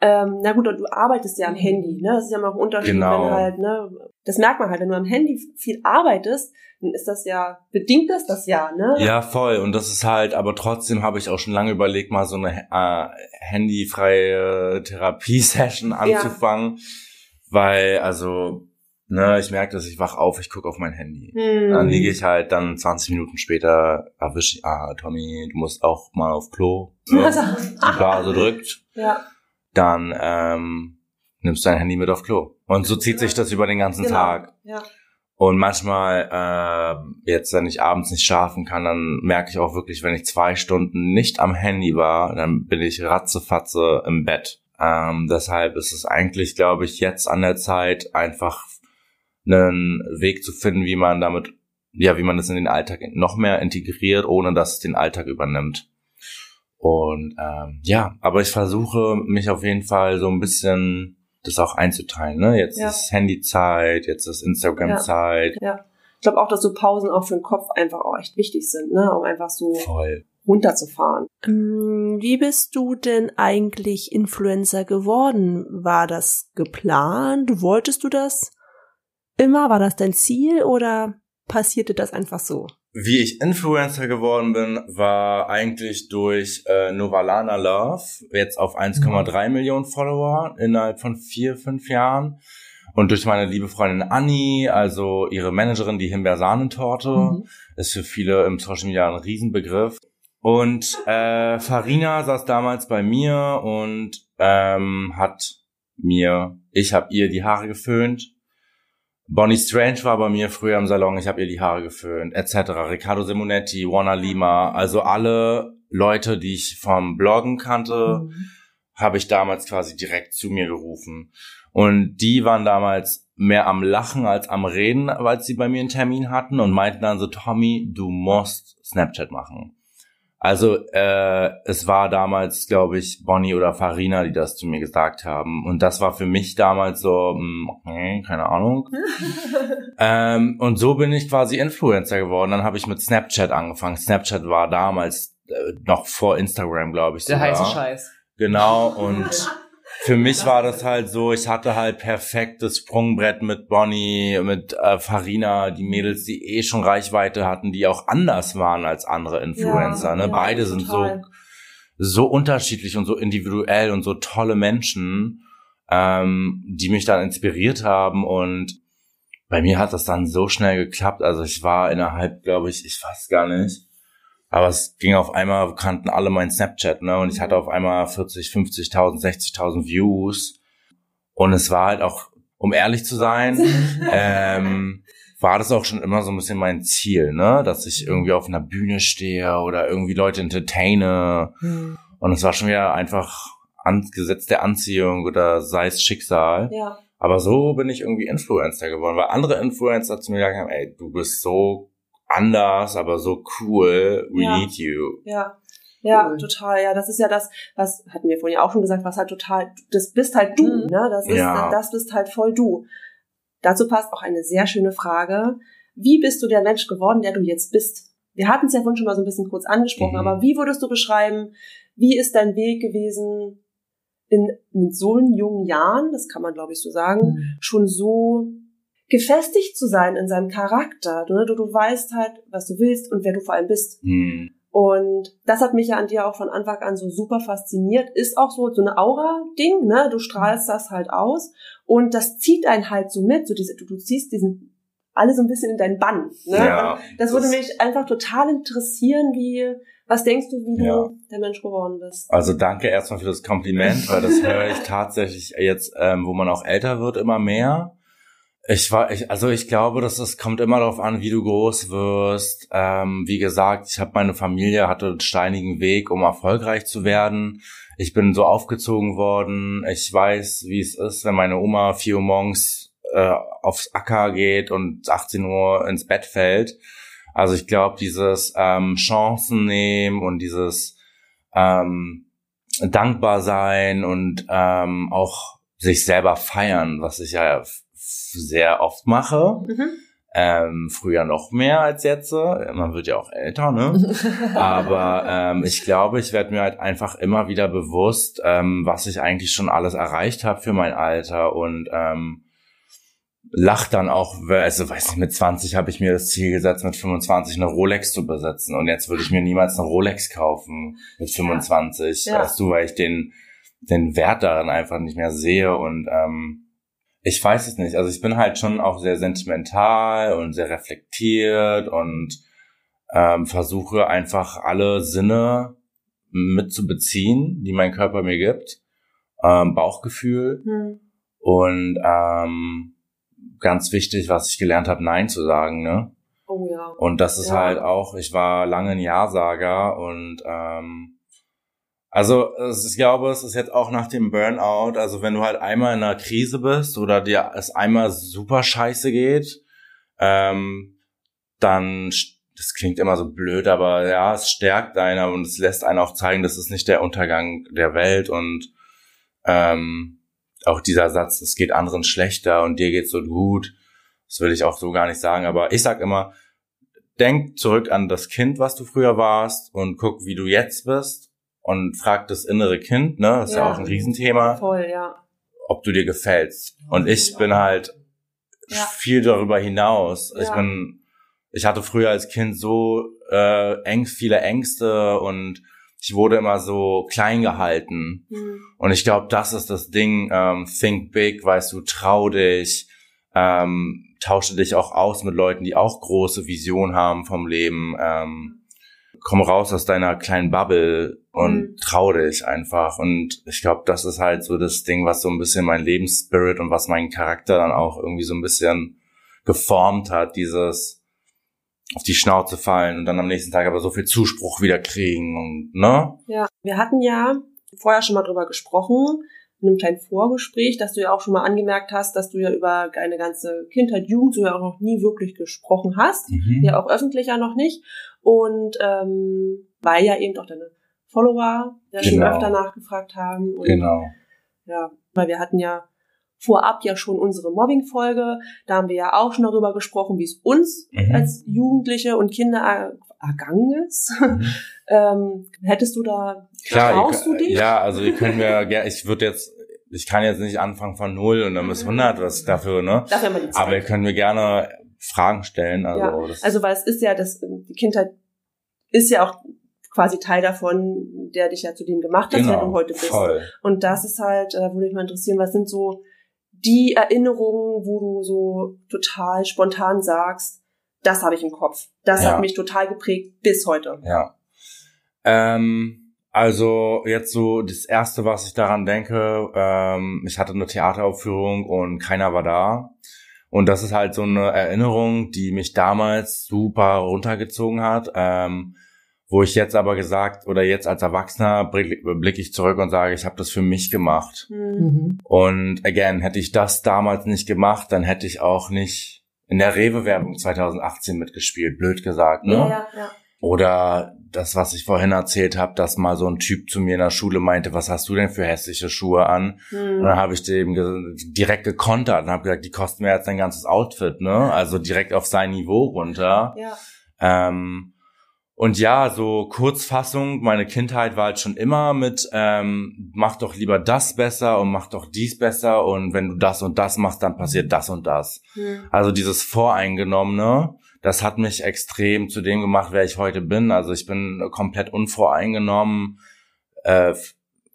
Ähm, na gut, und du arbeitest ja am Handy, ne? Das ist ja mal ein Unterschied, Genau. wenn halt, ne? Das merkt man halt, wenn du am Handy viel arbeitest, dann ist das ja, bedingt das das ja, ne? Ja, voll. Und das ist halt, aber trotzdem habe ich auch schon lange überlegt, mal so eine äh, handyfreie Therapiesession anzufangen. Weil, also, ne, ich merke, dass ich wach auf, ich gucke auf mein Handy. Hm. Dann liege ich halt dann 20 Minuten später, erwische ich, ah, Tommy, du musst auch mal auf Klo. Ne? Die Blase drückt. ja. Dann ähm, nimmst du dein Handy mit auf Klo. Und so zieht sich das über den ganzen Genau. Tag. Ja. Und manchmal, äh, jetzt, wenn ich abends nicht schlafen kann, dann merke ich auch wirklich, wenn ich zwei Stunden nicht am Handy war, dann bin ich ratzefatze im Bett. Ähm, deshalb ist es eigentlich, glaube ich, jetzt an der Zeit, einfach einen Weg zu finden, wie man damit, ja, wie man das in den Alltag noch mehr integriert, ohne dass es den Alltag übernimmt. Und ähm, ja, aber ich versuche mich auf jeden Fall so ein bisschen das auch einzuteilen. Ne? Jetzt Ja. ist Handyzeit, jetzt ist Instagram-Zeit. Ja. Ich glaube auch, dass so Pausen auch für den Kopf einfach auch echt wichtig sind, ne? Um einfach so Voll. runterzufahren. Ähm, Wie bist du denn eigentlich Influencer geworden? War das geplant? Wolltest du das immer? War das dein Ziel oder passierte das einfach so? Wie ich Influencer geworden bin, war eigentlich durch äh, Novalana Love, jetzt auf 1,3 Millionen Follower innerhalb von vier, fünf Jahren. Und durch meine liebe Freundin Anni, also ihre Managerin, die Himbeersahnentorte, Mhm. ist für viele im Social Media ein Riesenbegriff. Und äh, Farina saß damals bei mir und ähm, hat mir, ich habe ihr die Haare geföhnt. Bonnie Strange war bei mir früher im Salon, ich habe ihr die Haare geföhnt, etc. Riccardo Simonetti, Warner Lima, also alle Leute, die ich vom Bloggen kannte, habe ich damals quasi direkt zu mir gerufen. Und die waren damals mehr am Lachen als am Reden, weil sie bei mir einen Termin hatten und meinten dann so, Tommy, du musst Snapchat machen. Also äh, es war damals, glaube ich, Bonnie oder Farina, die das zu mir gesagt haben. Und das war für mich damals so, mh, okay, keine Ahnung. ähm, und so bin ich quasi Influencer geworden. Dann habe ich mit Snapchat angefangen. Snapchat war damals äh, noch vor Instagram, glaube ich. Der sogar. heiße Scheiß. Genau, und für mich war das halt so, ich hatte halt perfektes Sprungbrett mit Bonnie, mit äh, Farina, die Mädels, die eh schon Reichweite hatten, die auch anders waren als andere Influencer. Ja, ne? ja, Beide sind total. so, so unterschiedlich und so individuell und so tolle Menschen, ähm, die mich dann inspiriert haben und bei mir hat das dann so schnell geklappt. Also ich war innerhalb, glaube ich, ich weiß gar nicht, aber es ging auf einmal, kannten alle mein Snapchat, ne? Und ich hatte auf einmal 40, 50.000, 60.000 Views. Und es war halt auch, um ehrlich zu sein, ähm, war das auch schon immer so ein bisschen mein Ziel, ne? Dass ich irgendwie auf einer Bühne stehe oder irgendwie Leute entertaine. Und es war schon wieder einfach an, Gesetz der Anziehung oder sei es Schicksal. Ja. Aber so bin ich irgendwie Influencer geworden, weil andere Influencer zu mir gesagt haben, ey, du bist so anders, aber so cool, we Ja. need you. Ja. Ja, Cool. total. Ja, das ist ja das, was hatten wir vorhin ja auch schon gesagt, was halt total, das bist halt du, Mhm. ne? Das ist, Ja. das bist halt voll du. Dazu passt auch eine sehr schöne Frage. Wie bist du der Mensch geworden, der du jetzt bist? Wir hatten es ja vorhin schon mal so ein bisschen kurz angesprochen, Mhm. aber wie würdest du beschreiben, wie ist dein Weg gewesen in, in so jungen Jahren, das kann man glaube ich so sagen, schon so gefestigt zu sein in seinem Charakter. Du, ne? du, du weißt halt, was du willst und wer du vor allem bist. Hm. Und das hat mich ja an dir auch von Anfang an so super fasziniert. Ist auch so, so eine Aura-Ding, ne? Du strahlst das halt aus und das zieht einen halt so mit. So diese, du, du ziehst diesen alle so ein bisschen in deinen Bann. Ne? Ja, Und das würde das- mich einfach total interessieren, wie, was denkst du, wie Ja. du der Mensch geworden bist? Also danke erstmal für das Kompliment, weil das höre ich tatsächlich jetzt, ähm, wo man auch älter wird, immer mehr. Ich war, ich, also ich glaube, dass es kommt immer darauf an, wie du groß wirst. Ähm, wie gesagt, ich habe meine Familie hatte einen steinigen Weg, um erfolgreich zu werden. Ich bin so aufgezogen worden. Ich weiß, wie es ist, wenn meine Oma vier Uhr morgens äh, aufs Acker geht und 18 Uhr ins Bett fällt. Also ich glaube, dieses ähm, Chancen nehmen und dieses ähm, dankbar sein und ähm, auch sich selber feiern, was ich ja sehr oft mache, Mhm. Ähm, früher noch mehr als jetzt. Man wird ja auch älter, ne? Aber ähm, ich glaube, ich werde mir halt einfach immer wieder bewusst, ähm, was ich eigentlich schon alles erreicht habe für mein Alter und ähm, lach dann auch, also weiß nicht, mit 20 habe ich mir das Ziel gesetzt, mit 25 eine Rolex zu besitzen und jetzt würde ich mir niemals eine Rolex kaufen mit 25, ja. weißt du, weil ich den den Wert daran einfach nicht mehr sehe und ähm, ich weiß es nicht. Also ich bin halt schon auch sehr sentimental und sehr reflektiert und ähm, versuche einfach alle Sinne mit zu beziehen, die mein Körper mir gibt. Ähm, Bauchgefühl hm. und ähm, ganz wichtig, was ich gelernt habe, Nein zu sagen, ne? Oh ja. Und das ist ja. halt auch, ich war lange ein Ja-Sager und ähm, also ich glaube, es ist jetzt auch nach dem Burnout, also wenn du halt einmal in einer Krise bist oder dir es einmal super scheiße geht, ähm, dann, das klingt immer so blöd, aber ja, es stärkt einer und es lässt einen auch zeigen, das ist nicht der Untergang der Welt und ähm, auch dieser Satz, es geht anderen schlechter und dir geht's so gut, das will ich auch so gar nicht sagen, aber ich sag immer, denk zurück an das Kind, was du früher warst und guck, wie du jetzt bist und fragt das innere Kind, ne, das ist ja, ja auch ein Riesenthema. Voll, ja. Ob du dir gefällst. Und ich bin halt ja. viel darüber hinaus. Ich bin, ich hatte früher als Kind so äh, eng, viele Ängste und ich wurde immer so klein gehalten. Mhm. Und ich glaube, das ist das Ding. Ähm, think big, weißt du, trau dich, ähm, tausche dich auch aus mit Leuten, die auch große Vision haben vom Leben. Ähm, komm raus aus deiner kleinen Bubble und mhm. trau dich einfach. Und ich glaube, das ist halt so das Ding, was so ein bisschen mein Lebensspirit und was meinen Charakter dann auch irgendwie so ein bisschen geformt hat, dieses auf die Schnauze fallen und dann am nächsten Tag aber so viel Zuspruch wieder kriegen und, ne? Ja, wir hatten ja vorher schon mal drüber gesprochen, in einem kleinen Vorgespräch, dass du ja auch schon mal angemerkt hast, dass du ja über deine ganze Kindheit, Jugend so ja auch noch nie wirklich gesprochen hast, mhm. ja auch öffentlich ja noch nicht. Und ähm, weil ja eben doch deine Follower ja genau. schon öfter nachgefragt haben. Und, genau. Ja, weil wir hatten ja vorab ja schon unsere Mobbing-Folge. Da haben wir ja auch schon darüber gesprochen, wie es uns mhm. als Jugendliche und Kinder er ergangen ist. Mhm. ähm, hättest du da, Klar, traust du dich? Ja, also ihr könnt mir, ja, ich würde jetzt, ich kann jetzt nicht anfangen von null und dann bis 100, was dafür, ne? Dafür mal die Zeit. Aber könnt mir gerne Fragen stellen. Also, ja. also weil es ist ja, das, die Kindheit ist ja auch quasi Teil davon, der dich ja zu dem gemacht hat, genau, der du heute bist. Voll. Und das ist halt, äh, würde mich mal interessieren, was sind so die Erinnerungen, wo du so total spontan sagst, das habe ich im Kopf. Das ja. hat mich total geprägt bis heute. Ja. Ähm, also jetzt so das erste, was ich daran denke, ähm, ich hatte eine Theateraufführung und keiner war da. Und das ist halt so eine Erinnerung, die mich damals super runtergezogen hat. Ähm, wo ich jetzt aber gesagt oder jetzt als Erwachsener blicke ich zurück und sage, ich habe das für mich gemacht. Mhm. Und again, hätte ich das damals nicht gemacht, dann hätte ich auch nicht in der Rewe-Werbung 2018 mitgespielt, blöd gesagt, ne? Ja, ja, ja. Oder das, was ich vorhin erzählt habe, dass mal so ein Typ zu mir in der Schule meinte, was hast du denn für hässliche Schuhe an? Mhm. Und dann habe ich dem direkt gekontert und habe gesagt, die kosten mir jetzt ein ganzes Outfit, ne? Also direkt auf sein Niveau runter. Ja. Ähm, und ja, so Kurzfassung, meine Kindheit war halt schon immer mit, ähm, mach doch lieber das besser und mach doch dies besser und wenn du das und das machst, dann passiert das und das. Mhm. Also dieses Voreingenommene, das hat mich extrem zu dem gemacht, wer ich heute bin. Also ich bin komplett unvoreingenommen, äh,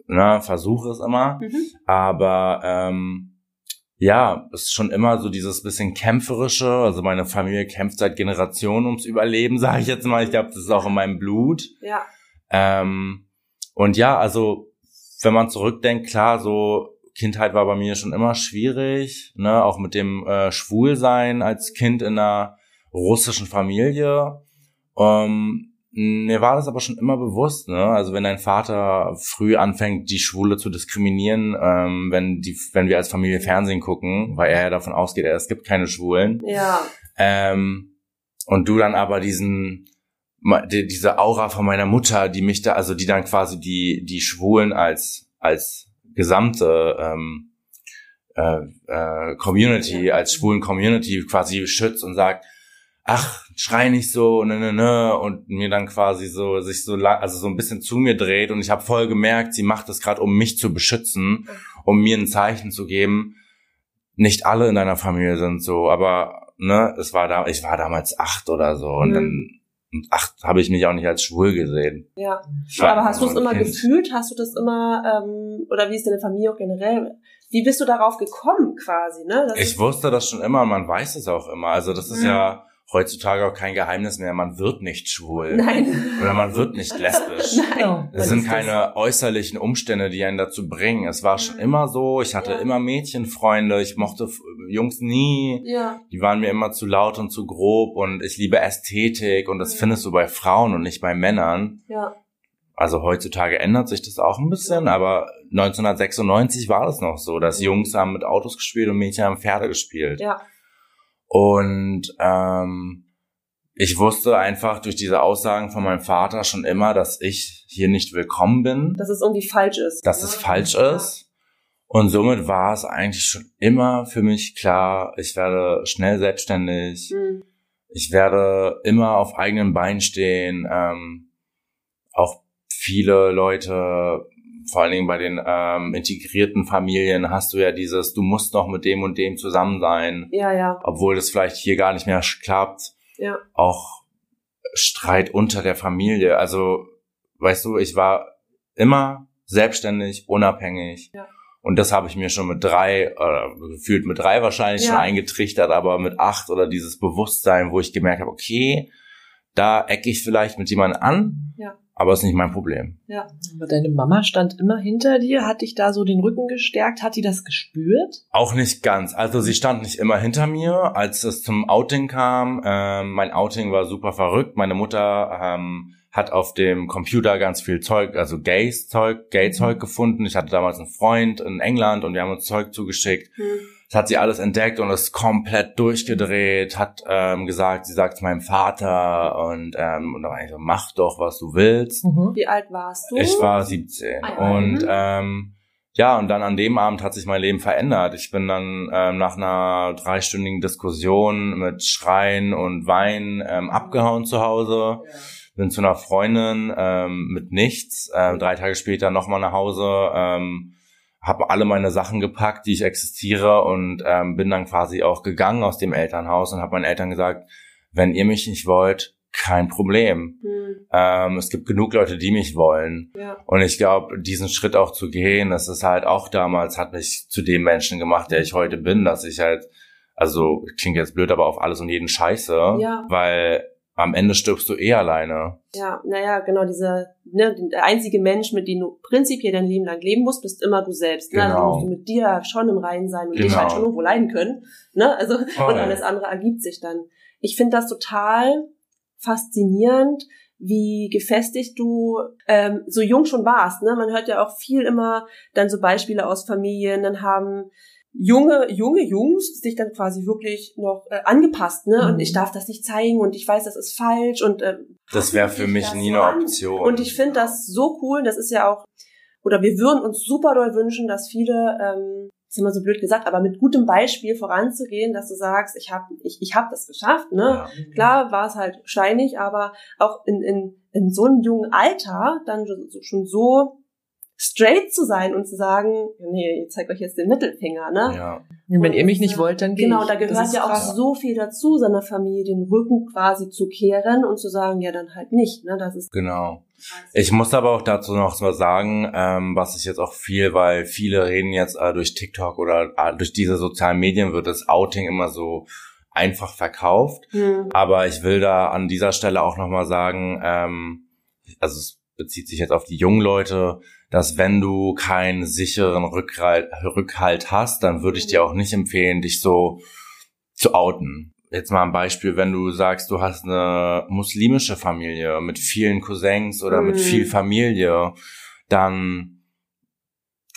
ne, versuche es immer, mhm. aber ähm, ja, es ist schon immer so dieses bisschen kämpferische. Also meine Familie kämpft seit Generationen ums Überleben, sage ich jetzt mal. Ich glaube, das ist auch in meinem Blut. Ja. Ähm, und ja, also wenn man zurückdenkt, klar, so Kindheit war bei mir schon immer schwierig, ne, auch mit dem äh, Schwulsein als Kind in einer russischen Familie. Ähm, mir war das aber schon immer bewusst, ne? Also wenn dein Vater früh anfängt, die Schwule zu diskriminieren, ähm, wenn die, wenn wir als Familie Fernsehen gucken, weil er ja davon ausgeht, es gibt keine Schwulen. Ja. Ähm, und du dann aber diesen, die, diese Aura von meiner Mutter, die mich da, also die dann quasi die, die Schwulen als, als gesamte ähm, äh, äh, Community, als schwulen Community quasi schützt und sagt, ach, schrei nicht so, ne, ne, ne, und mir dann quasi so, sich so also so ein bisschen zu mir dreht und ich habe voll gemerkt, sie macht das gerade, um mich zu beschützen, um mir ein Zeichen zu geben. Nicht alle in deiner Familie sind so, aber ne, es war da, ich war damals acht oder so und Mhm. dann mit acht habe ich mich auch nicht als schwul gesehen. Ja. Aber hast du es immer Kind. gefühlt? Hast du das immer, ähm, oder wie ist deine Familie auch generell? Wie bist du darauf gekommen quasi, ne? Das Ich wusste das schon immer, man weiß es auch immer. Also das ist Mhm. ja heutzutage auch kein Geheimnis mehr. Man wird nicht schwul. Nein. Oder man wird nicht lesbisch. Nein. Es sind keine äußerlichen Umstände, die einen dazu bringen. Es war schon immer so. Ich hatte Ja. immer Mädchenfreunde. Ich mochte Jungs nie. Ja. Die waren mir immer zu laut und zu grob. Und ich liebe Ästhetik. Und das findest du bei Frauen und nicht bei Männern. Ja. Also heutzutage ändert sich das auch ein bisschen. Aber 1996 war das noch so, dass Jungs haben mit Autos gespielt und Mädchen haben Pferde gespielt. Ja. Und ähm, ich wusste einfach durch diese Aussagen von meinem Vater schon immer, dass ich hier nicht willkommen bin, Dass es irgendwie falsch ist. dass es falsch ist. Und somit war es eigentlich schon immer für mich klar, ich werde schnell selbstständig, Mhm. ich werde immer auf eigenen Beinen stehen. Ähm, auch viele Leute, vor allen Dingen bei den ähm, integrierten Familien, hast du ja dieses, du musst noch mit dem und dem zusammen sein Ja, ja. obwohl das vielleicht hier gar nicht mehr klappt, Ja. auch Streit unter der Familie. Also, weißt du, ich war immer selbstständig, unabhängig. Ja. Und das habe ich mir schon mit drei, oder gefühlt mit drei wahrscheinlich Ja. schon eingetrichtert, aber mit acht oder dieses Bewusstsein, wo ich gemerkt habe, okay, da ecke ich vielleicht mit jemandem an, Ja. Aber ist nicht mein Problem. Ja. Aber deine Mama stand immer hinter dir, hat dich da so den Rücken gestärkt, hat die das gespürt? Auch nicht ganz. Also sie stand nicht immer hinter mir, als es zum Outing kam. Ähm, mein Outing war super verrückt. Meine Mutter ähm, hat auf dem Computer ganz viel Zeug, also Gays-Zeug, Gay-Zeug gefunden. Ich hatte damals einen Freund in England und wir haben uns Zeug zugeschickt. Hm. Das hat sie alles entdeckt und ist komplett durchgedreht, hat ähm, gesagt, sie sagt es meinem Vater und, ähm, und dann war ich so, mach doch, was du willst. Wie alt warst du? Ich war 17 Ah, ja. und Mhm. ähm, ja, und dann an dem Abend hat sich mein Leben verändert. Ich bin dann ähm, nach einer dreistündigen Diskussion mit Schreien und Weinen ähm, abgehauen zu Hause. Bin zu einer Freundin ähm, mit nichts. Ähm, drei Tage später nochmal nach Hause. Ähm, habe alle meine Sachen gepackt, die ich existiere und ähm, bin dann quasi auch gegangen aus dem Elternhaus und habe meinen Eltern gesagt, wenn ihr mich nicht wollt, kein Problem. Hm. Ähm, es gibt genug Leute, die mich wollen. Ja. Und ich glaube, diesen Schritt auch zu gehen, das ist halt auch damals, hat mich zu dem Menschen gemacht, der ich heute bin, dass ich halt, also klingt jetzt blöd, aber auf alles und jeden Scheiße, Ja. weil am Ende stirbst du eh alleine. Ja, naja, genau, dieser, ne, der einzige Mensch, mit dem du prinzipiell dein Leben lang leben musst, bist immer du selbst. Ne? Also Genau. musst du mit dir schon im Reinen sein und dich Genau. halt schon irgendwo leiden können. Ne? Also, Voll. und alles andere ergibt sich dann. Ich finde das total faszinierend, wie gefestigt du ähm, so jung schon warst. Ne? Man hört ja auch viel immer dann so Beispiele aus Familien, dann haben junge, junge Jungs sich dann quasi wirklich noch äh, angepasst, ne? Und Mhm. ich darf das nicht zeigen und ich weiß, das ist falsch und äh, Das wäre für mich nie eine. Option. Und ich finde das so cool, das ist ja auch, oder wir würden uns super doll wünschen, dass viele, ähm, ist immer so blöd gesagt, aber mit gutem Beispiel voranzugehen, dass du sagst, ich habe ich, ich hab das geschafft, ne? Ja. Klar war es halt steinig, aber auch in, in, in so einem jungen Alter dann schon so straight zu sein und zu sagen, nee, ich zeig euch jetzt den Mittelfinger, ne? Ja. Wenn ihr mich nicht wollt, dann geh Genau, ich. da gehört ja auch krass. so viel dazu, seiner Familie den Rücken quasi zu kehren und zu sagen, ja, dann halt nicht, ne? Das ist Genau. Ich muss aber auch dazu noch was sagen, ähm, was ich jetzt auch viel, weil viele reden jetzt äh, durch TikTok oder äh, durch diese sozialen Medien wird das Outing immer so einfach verkauft. hm, Aber ich will da an dieser Stelle auch nochmal sagen, ähm, also es bezieht sich jetzt auf die jungen Leute, dass wenn du keinen sicheren Rückhalt, Rückhalt hast, dann würde ich dir auch nicht empfehlen, dich so zu outen. Jetzt mal ein Beispiel, wenn du sagst, du hast eine muslimische Familie mit vielen Cousins oder mit Mhm. viel Familie, dann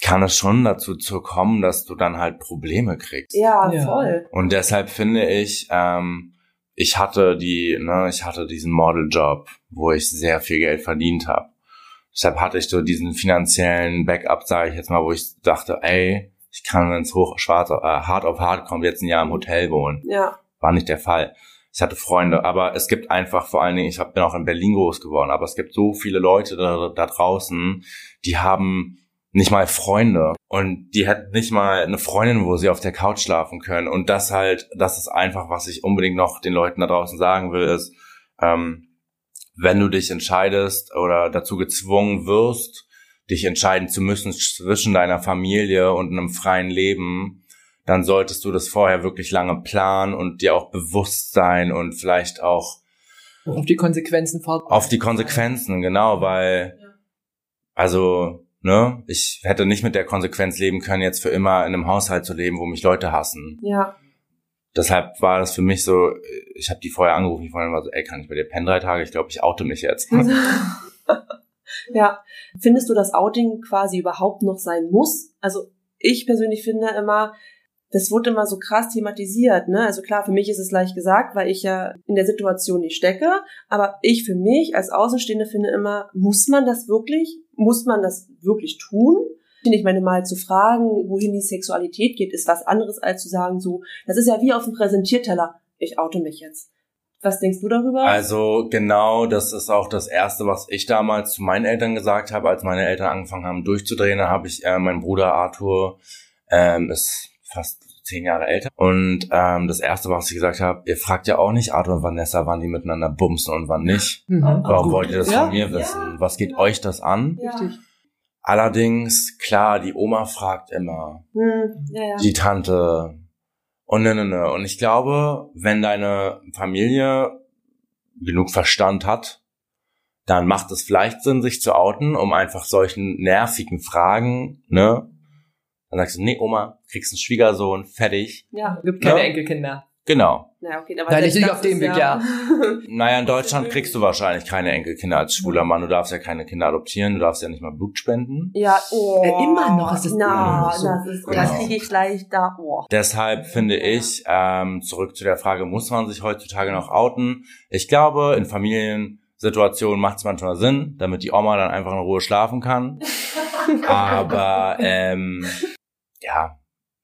kann es schon dazu zu kommen, dass du dann halt Probleme kriegst. ja, Ja. voll. Und deshalb finde ich, ähm, ich hatte die, ne, ich hatte diesen Modeljob, wo ich sehr viel Geld verdient habe. Deshalb hatte ich so diesen finanziellen Backup, sage ich jetzt mal, wo ich dachte, ey, ich kann, wenn es hoch schwarz, äh, hart auf hart kommt, jetzt ein Jahr im Hotel wohnen. Ja. War nicht der Fall. Ich hatte Freunde, aber es gibt einfach vor allen Dingen, ich hab, bin auch in Berlin groß geworden, aber es gibt so viele Leute da, da draußen, die haben nicht mal Freunde und die hat nicht mal eine Freundin, wo sie auf der Couch schlafen können und das halt, das ist einfach, was ich unbedingt noch den Leuten da draußen sagen will, ist, ähm, wenn du dich entscheidest oder dazu gezwungen wirst, dich entscheiden zu müssen zwischen deiner Familie und einem freien Leben, dann solltest du das vorher wirklich lange planen und dir auch bewusst sein und vielleicht auch auf die Konsequenzen vorbereiten. Auf die Konsequenzen, genau, weil also ne, ich hätte nicht mit der Konsequenz leben können, jetzt für immer in einem Haushalt zu leben, wo mich Leute hassen. Ja. Deshalb war das für mich so, ich habe die vorher angerufen, die vorhin war so, ey, kann ich bei dir pennen drei Tage? Ich glaube, ich oute mich jetzt. ja. Findest du, dass Outing quasi überhaupt noch sein muss? Also ich persönlich finde immer, das wurde immer so krass thematisiert, ne? Also klar, für mich ist es leicht gesagt, weil ich ja in der Situation nicht stecke, aber ich für mich als Außenstehende finde immer, muss man das wirklich? Muss man das wirklich tun? Ich meine, mal zu fragen, wohin die Sexualität geht, ist was anderes als zu sagen, so, das ist ja wie auf dem Präsentierteller, ich oute mich jetzt. Was denkst du darüber? Also genau, das ist auch das Erste, was ich damals zu meinen Eltern gesagt habe, als meine Eltern angefangen haben durchzudrehen. Da habe ich äh, mein Bruder Arthur ähm, ist fast zehn Jahre älter. Und ähm, das Erste, was ich gesagt habe, ihr fragt ja auch nicht Arthur und Vanessa, wann die miteinander bumsen und wann nicht. Mhm. Warum wollt ihr das ja? von mir wissen? Ja. Was geht euch das an? Ja. Richtig. Allerdings, klar, die Oma fragt immer. Hm, ja, ja. Die Tante. Und ne, ne, ne. Und ich glaube, wenn deine Familie genug Verstand hat, dann macht es vielleicht Sinn, sich zu outen, um einfach solchen nervigen Fragen, ne? Dann sagst du, nee, Oma, kriegst einen Schwiegersohn, fertig. Ja, gibt keine ne? Enkelkinder. Genau. Ja, okay, aber Nein, ich nicht auf dem Weg, ja. naja, in Deutschland kriegst du wahrscheinlich keine Enkelkinder als schwuler Mann. Du darfst ja keine Kinder adoptieren, du darfst ja nicht mal Blut spenden. Ja, oh. Ja, immer noch ist es na, so. das ist, genau. das kriege ich gleich da. Oh. Deshalb finde ich, ähm, zurück zu der Frage, muss man sich heutzutage noch outen? Ich glaube, in Familiensituationen macht es manchmal Sinn, damit die Oma dann einfach in Ruhe schlafen kann. Aber ähm, ja,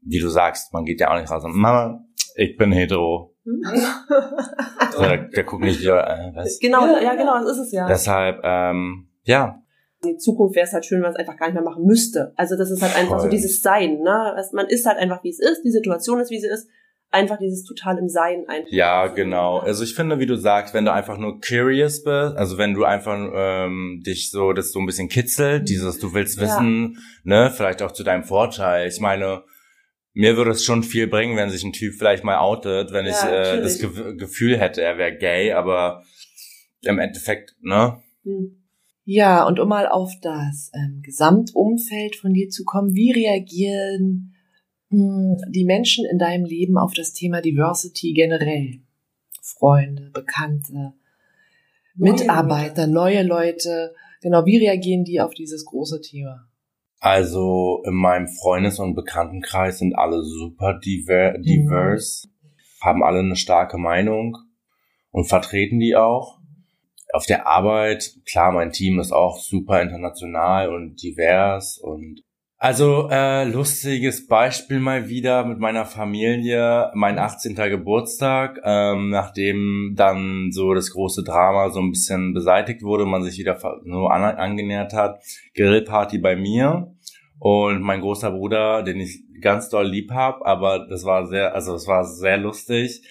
wie du sagst, man geht ja auch nicht raus und Mama, ich bin hetero. so, der, der guckt nicht wieder, äh, was? Genau, ja, genau, das ist es ja. Deshalb, ähm, ja. In Zukunft wäre es halt schön, wenn man es einfach gar nicht mehr machen müsste. Also das ist halt einfach Voll. so dieses Sein, ne? Man ist halt einfach, wie es ist, die Situation ist, wie sie ist. Einfach dieses total im Sein einfach. Ja, genau. Also ich finde, wie du sagst, wenn du einfach nur curious bist, also wenn du einfach ähm, dich so, das so ein bisschen kitzelt, dieses, du willst wissen, ja. ne, vielleicht auch zu deinem Vorteil. Ich meine, mir würde es schon viel bringen, wenn sich ein Typ vielleicht mal outet, wenn ja, ich äh, das Ge Gefühl hätte, er wäre gay, aber im Endeffekt, ne? Hm. Ja, und um mal auf das ähm, Gesamtumfeld von dir zu kommen, wie reagieren mh, hm, die Menschen in deinem Leben auf das Thema Diversity generell? Freunde, Bekannte, neue Mitarbeiter, Leute. neue Leute. Genau, wie reagieren die auf dieses große Thema? Also in meinem Freundes- und Bekanntenkreis sind alle super diver mhm. diverse, mhm. haben alle eine starke Meinung und vertreten die auch. Auf der Arbeit, klar, mein Team ist auch super international und divers und also äh, lustiges Beispiel mal wieder mit meiner Familie, mein 18. Geburtstag, ähm, nachdem dann so das große Drama so ein bisschen beseitigt wurde, man sich wieder so an, angenähert hat, Grillparty bei mir und mein großer Bruder, den ich ganz doll lieb hab, aber das war sehr, also es war sehr lustig.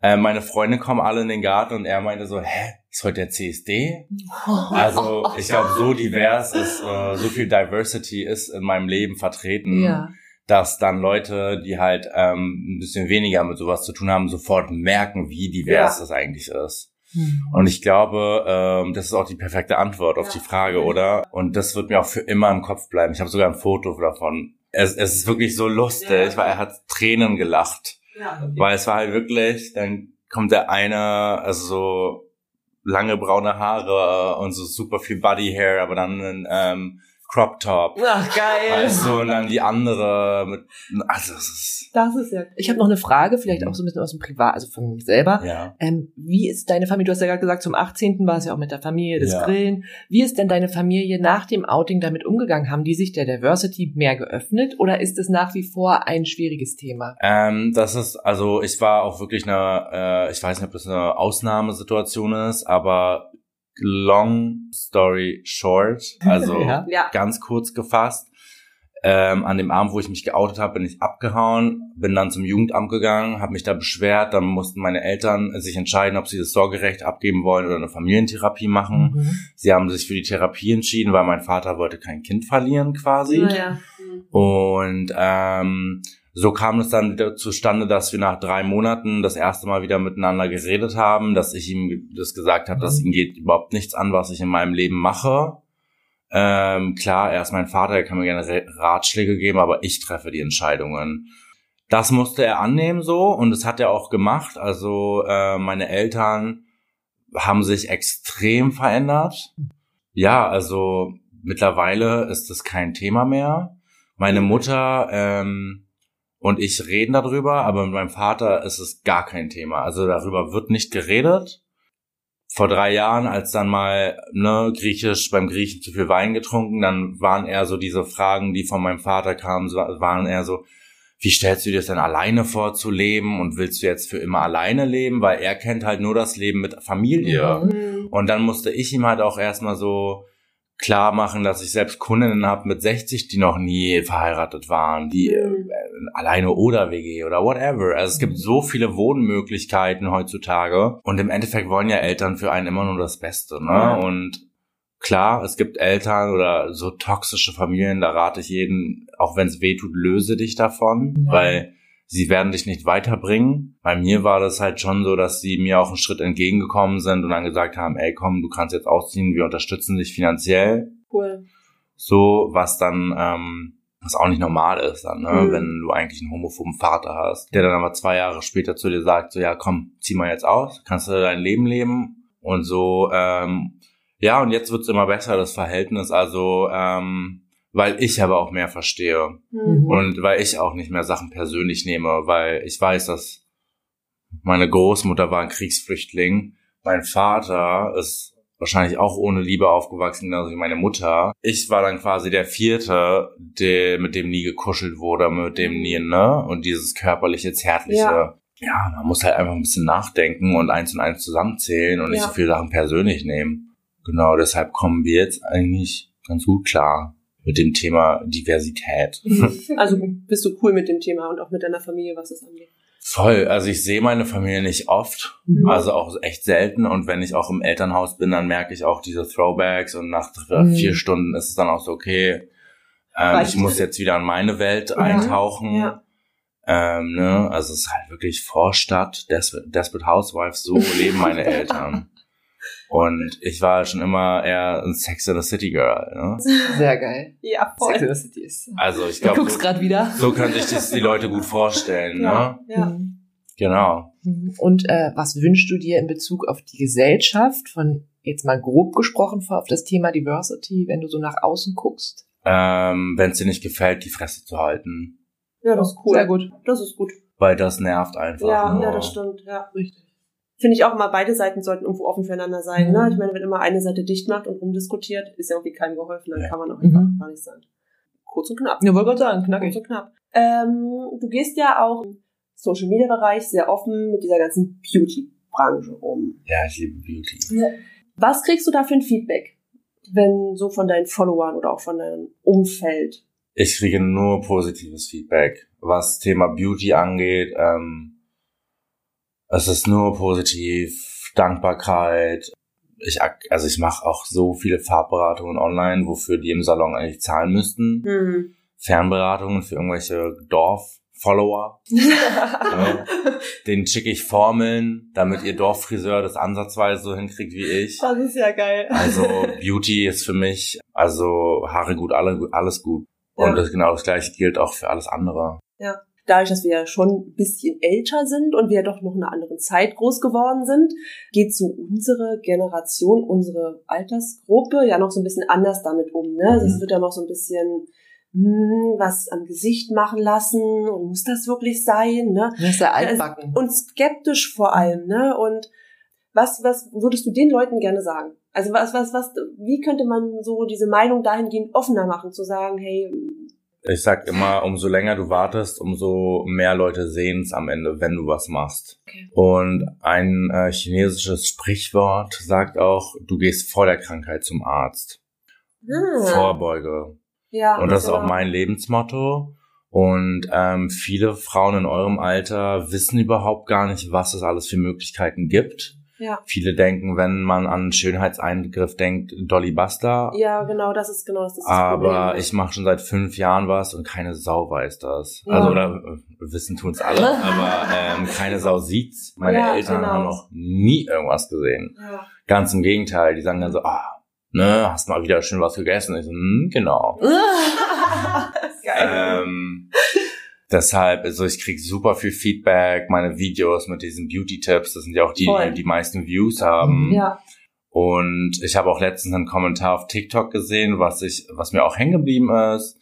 Äh, meine Freunde kommen alle in den Garten und er meinte so, hä, ist heute der CSD? Also ich glaube, so divers ist, äh, so viel Diversity ist in meinem Leben vertreten, ja. dass dann Leute, die halt ähm, ein bisschen weniger mit sowas zu tun haben, sofort merken, wie divers ja. das eigentlich ist. Mhm. Und ich glaube, ähm, das ist auch die perfekte Antwort auf ja. die Frage, oder? Und das wird mir auch für immer im Kopf bleiben. Ich habe sogar ein Foto davon. Es, es ist wirklich so lustig, weil er hat Tränen gelacht. Weil es war halt wirklich, dann kommt der eine, also so lange braune Haare und so super viel Body Hair, aber dann ein ähm, Crop Top. Ach, geil. Also, und dann die andere mit, also, das ist, Das ist ja. Ich habe noch eine Frage, vielleicht auch so ein bisschen aus dem Privat, also von mir selber. ja. Ähm, wie ist deine Familie? Du hast ja gerade gesagt, zum 18. war es ja auch mit der Familie, das Ja. Grillen. Wie ist denn deine Familie nach dem Outing damit umgegangen? Haben die sich der Diversity mehr geöffnet oder ist es nach wie vor ein schwieriges Thema? Ähm, das ist, also ich war auch wirklich eine, äh, ich weiß nicht, ob das eine Ausnahmesituation ist, aber long story short, also Ja. Ja. ganz kurz gefasst, ähm, an dem Abend, wo ich mich geoutet habe, bin ich abgehauen, bin dann zum Jugendamt gegangen, habe mich da beschwert, dann mussten meine Eltern sich entscheiden, ob sie das Sorgerecht abgeben wollen oder eine Familientherapie machen. Mhm. Sie haben sich für die Therapie entschieden, weil mein Vater wollte kein Kind verlieren quasi. Naja. Und ähm, so kam es dann wieder zustande, dass wir nach drei Monaten das erste Mal wieder miteinander geredet haben, dass ich ihm das gesagt habe, dass ihm geht überhaupt nichts an, was ich in meinem Leben mache. Ähm, klar, er ist mein Vater, er kann mir gerne Ratschläge geben, aber ich treffe die Entscheidungen. Das musste er annehmen so und das hat er auch gemacht. Also äh, meine Eltern haben sich extrem verändert. Ja, also mittlerweile ist das kein Thema mehr. Meine Mutter ähm, und ich reden darüber, aber mit meinem Vater ist es gar kein Thema. Also darüber wird nicht geredet. Vor drei Jahren, als dann mal ne, griechisch beim Griechen zu viel Wein getrunken, dann waren eher so diese Fragen, die von meinem Vater kamen, so- waren eher so, wie stellst du dir das denn alleine vor zu leben und willst du jetzt für immer alleine leben? Weil er kennt halt nur das Leben mit Familie. Mhm. Und dann musste ich ihm halt auch erstmal so klar machen, dass ich selbst Kundinnen habe mit 60, die noch nie verheiratet waren, die Mhm. äh, alleine oder WG oder whatever. Also es gibt so viele Wohnmöglichkeiten heutzutage und im Endeffekt wollen ja Eltern für einen immer nur das Beste, ne? Und klar, es gibt Eltern oder so toxische Familien, da rate ich jeden, auch wenn es weh tut, löse dich davon, Ja. weil sie werden dich nicht weiterbringen. Bei mir war das halt schon so, dass sie mir auch einen Schritt entgegengekommen sind und dann gesagt haben, ey komm, du kannst jetzt ausziehen, wir unterstützen dich finanziell. Cool. So, was dann, ähm, was auch nicht normal ist dann, ne? Mhm. wenn du eigentlich einen homophoben Vater hast, der dann aber zwei Jahre später zu dir sagt, so ja komm, zieh mal jetzt aus, kannst du dein Leben leben und so, ähm, ja, und jetzt wird's immer besser, das Verhältnis, also, ähm, weil ich aber auch mehr verstehe. Mhm. Und weil ich auch nicht mehr Sachen persönlich nehme, weil ich weiß, dass meine Großmutter war ein Kriegsflüchtling, mein Vater ist wahrscheinlich auch ohne Liebe aufgewachsen, genauso wie meine Mutter. Ich war dann quasi der Vierte, der, mit dem nie gekuschelt wurde, mit dem nie, ne? Und dieses körperliche, zärtliche. Ja. Ja. man muss halt einfach ein bisschen nachdenken und eins und eins zusammenzählen und nicht Ja. so viele Sachen persönlich nehmen. Genau, deshalb kommen wir jetzt eigentlich ganz gut klar mit dem Thema Diversität. Also bist du cool mit dem Thema und auch mit deiner Familie, was es angeht. Voll. Also ich sehe meine Familie nicht oft, Mhm. also auch echt selten. Und wenn ich auch im Elternhaus bin, dann merke ich auch diese Throwbacks und nach Mhm. vier Stunden ist es dann auch so, okay, ähm, ich muss jetzt wieder in meine Welt eintauchen. Ja. Ähm, ne? Also es ist halt wirklich Vorstadt, Des Desperate Housewives, so leben meine Eltern. Und ich war schon immer eher ein Sex in the City Girl. Ne? Sehr geil. Ja, Sex in voll. the City ist. Also ich Du glaube, guckst so, gerade wieder. so können sich das die Leute gut vorstellen. Ja. Ne? ja. Mhm. Genau. Und äh, was wünschst du dir in Bezug auf die Gesellschaft, von jetzt mal grob gesprochen, auf das Thema Diversity, wenn du so nach außen guckst? Ähm, Wenn es dir nicht gefällt, die Fresse zu halten. Ja, das ist cool. Sehr gut. Das ist gut. Weil das nervt einfach. Ja, nur. ja, das stimmt. Ja. Richtig. Finde ich auch immer, beide Seiten sollten irgendwo offen füreinander sein. Mhm. Ne? Ich meine, wenn immer eine Seite dicht macht und rumdiskutiert, ist ja irgendwie keinem geholfen, dann Ja. kann man auch einfach Mhm. gar nicht sein. Kurz und knapp. Ja, wollte gerade sagen, Kurz knackig. und knapp. Ähm, du gehst ja auch im Social Media Bereich sehr offen mit dieser ganzen Beauty-Branche um. Ja, ich liebe Beauty. Was kriegst du da für ein Feedback, wenn so von deinen Followern oder auch von deinem Umfeld? Ich kriege nur positives Feedback. Was Thema Beauty angeht, ähm, es ist nur positiv, Dankbarkeit. Ich, also ich mache auch so viele Farbberatungen online, wofür die im Salon eigentlich zahlen müssten. Hm. Fernberatungen für irgendwelche Dorf-Follower. Ja. Den schicke ich Formeln, damit ihr Dorffriseur das ansatzweise so hinkriegt wie ich. Das ist ja geil. Also Beauty ist für mich, also Haare gut, alle, alles gut. Und Ja. das genau das gleiche gilt auch für alles andere. Dadurch, dass wir ja schon ein bisschen älter sind und wir ja doch noch in einer anderen Zeit groß geworden sind, geht so unsere Generation, unsere Altersgruppe ja noch so ein bisschen anders damit um. Ne? Also es wird ja noch so ein bisschen hm, was am Gesicht machen lassen und muss das wirklich sein? Ne? Das ist ja altbacken. Und skeptisch vor allem. Ne? Und was, was würdest du den Leuten gerne sagen? Also was, was, was, wie könnte man so diese Meinung dahingehend offener machen, zu sagen, hey, Ich sag immer, umso länger du wartest, umso mehr Leute sehen es am Ende, wenn du was machst. Okay. Und ein äh, chinesisches Sprichwort sagt auch, du gehst vor der Krankheit zum Arzt. hm, Vorbeuge. ja, Und das ist auch genau. mein Lebensmotto. Und ähm, viele Frauen in eurem Alter wissen überhaupt gar nicht, was es alles für Möglichkeiten gibt. Ja. Viele denken, wenn man an Schönheitseingriff denkt, Dolly Buster. Ja, genau, das ist genau das, ist das Aber Problem. ich mache schon seit fünf Jahren was und keine Sau weiß das. Ja. Also oder äh, wissen tun's alle, aber ähm, keine Sau sieht's. Meine Ja, Eltern genau. haben noch nie irgendwas gesehen. ja. Ganz im Gegenteil, die sagen dann so, ah, ne, hast mal wieder schön was gegessen. Ich so, hm, genau. Geil. Ähm, deshalb, also ich krieg super viel Feedback, meine Videos mit diesen Beauty-Tipps, das sind ja auch die, Voll. die die meisten Views haben. ja. Und ich habe auch letztens einen Kommentar auf TikTok gesehen, was ich, was mir auch hängen geblieben ist,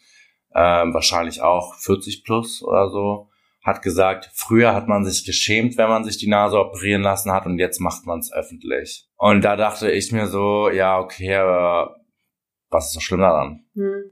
ähm, wahrscheinlich auch 40 plus oder so, hat gesagt, früher hat man sich geschämt, wenn man sich die Nase operieren lassen hat und jetzt macht man es öffentlich. Und da dachte ich mir so, ja, okay, aber was ist so schlimm daran? Hm.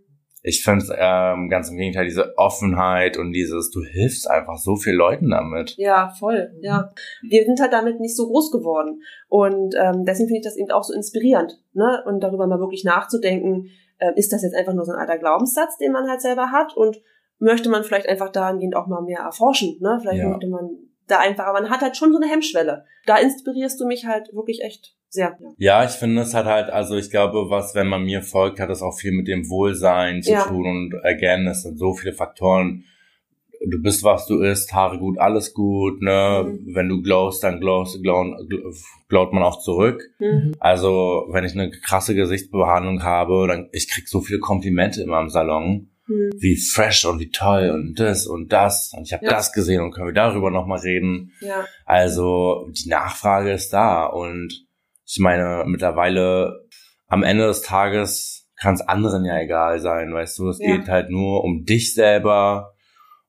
Ich finde ähm, ganz im Gegenteil, diese Offenheit und dieses, du hilfst einfach so vielen Leuten damit. Ja, voll, ja. Wir sind halt damit nicht so groß geworden. Und ähm, deswegen finde ich das eben auch so inspirierend, ne? Und darüber mal wirklich nachzudenken, äh, ist das jetzt einfach nur so ein alter Glaubenssatz, den man halt selber hat? Und möchte man vielleicht einfach dahingehend auch mal mehr erforschen, ne? Vielleicht Ja. möchte man da einfach, aber man hat halt schon so eine Hemmschwelle. Da inspirierst du mich halt wirklich echt sehr. Ja. Ich finde es hat halt, also ich glaube, was, wenn man mir folgt, hat es auch viel mit dem Wohlsein zu Ja. tun und again, es sind so viele Faktoren. Du bist, was du isst, Haare gut, alles gut, ne? Mhm. Wenn du glowst, dann glowst, glown, glowt man auch zurück. Hm. Also, wenn ich eine krasse Gesichtsbehandlung habe, dann, ich krieg so viele Komplimente immer im Salon. Hm. Wie fresh und wie toll und das und das. Und ich habe Ja. das gesehen und können wir darüber nochmal reden. Ja. Also die Nachfrage ist da und ich meine, mittlerweile am Ende des Tages kann es anderen ja egal sein, weißt du, es Ja. geht halt nur um dich selber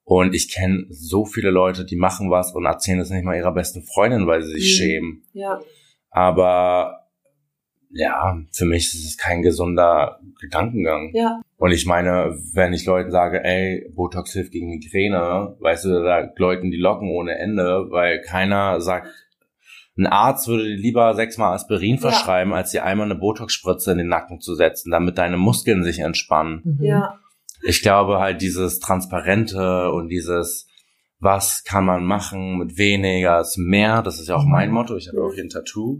und ich kenne so viele Leute, die machen was und erzählen es nicht mal ihrer besten Freundin, weil sie sich Mhm. schämen. Ja. Aber ja, für mich ist es kein gesunder Gedankengang. Ja. Und ich meine, wenn ich Leuten sage, ey, Botox hilft gegen Migräne, weißt du, da läuten die Locken ohne Ende, weil keiner sagt, ein Arzt würde dir lieber sechsmal Aspirin Ja. verschreiben, als dir einmal eine Botox-Spritze in den Nacken zu setzen, damit deine Muskeln sich entspannen. Mhm. Ja. Ich glaube halt dieses Transparente und dieses, was kann man machen mit weniger ist mehr, das ist ja auch mein Motto, ich habe auch hier ein Tattoo,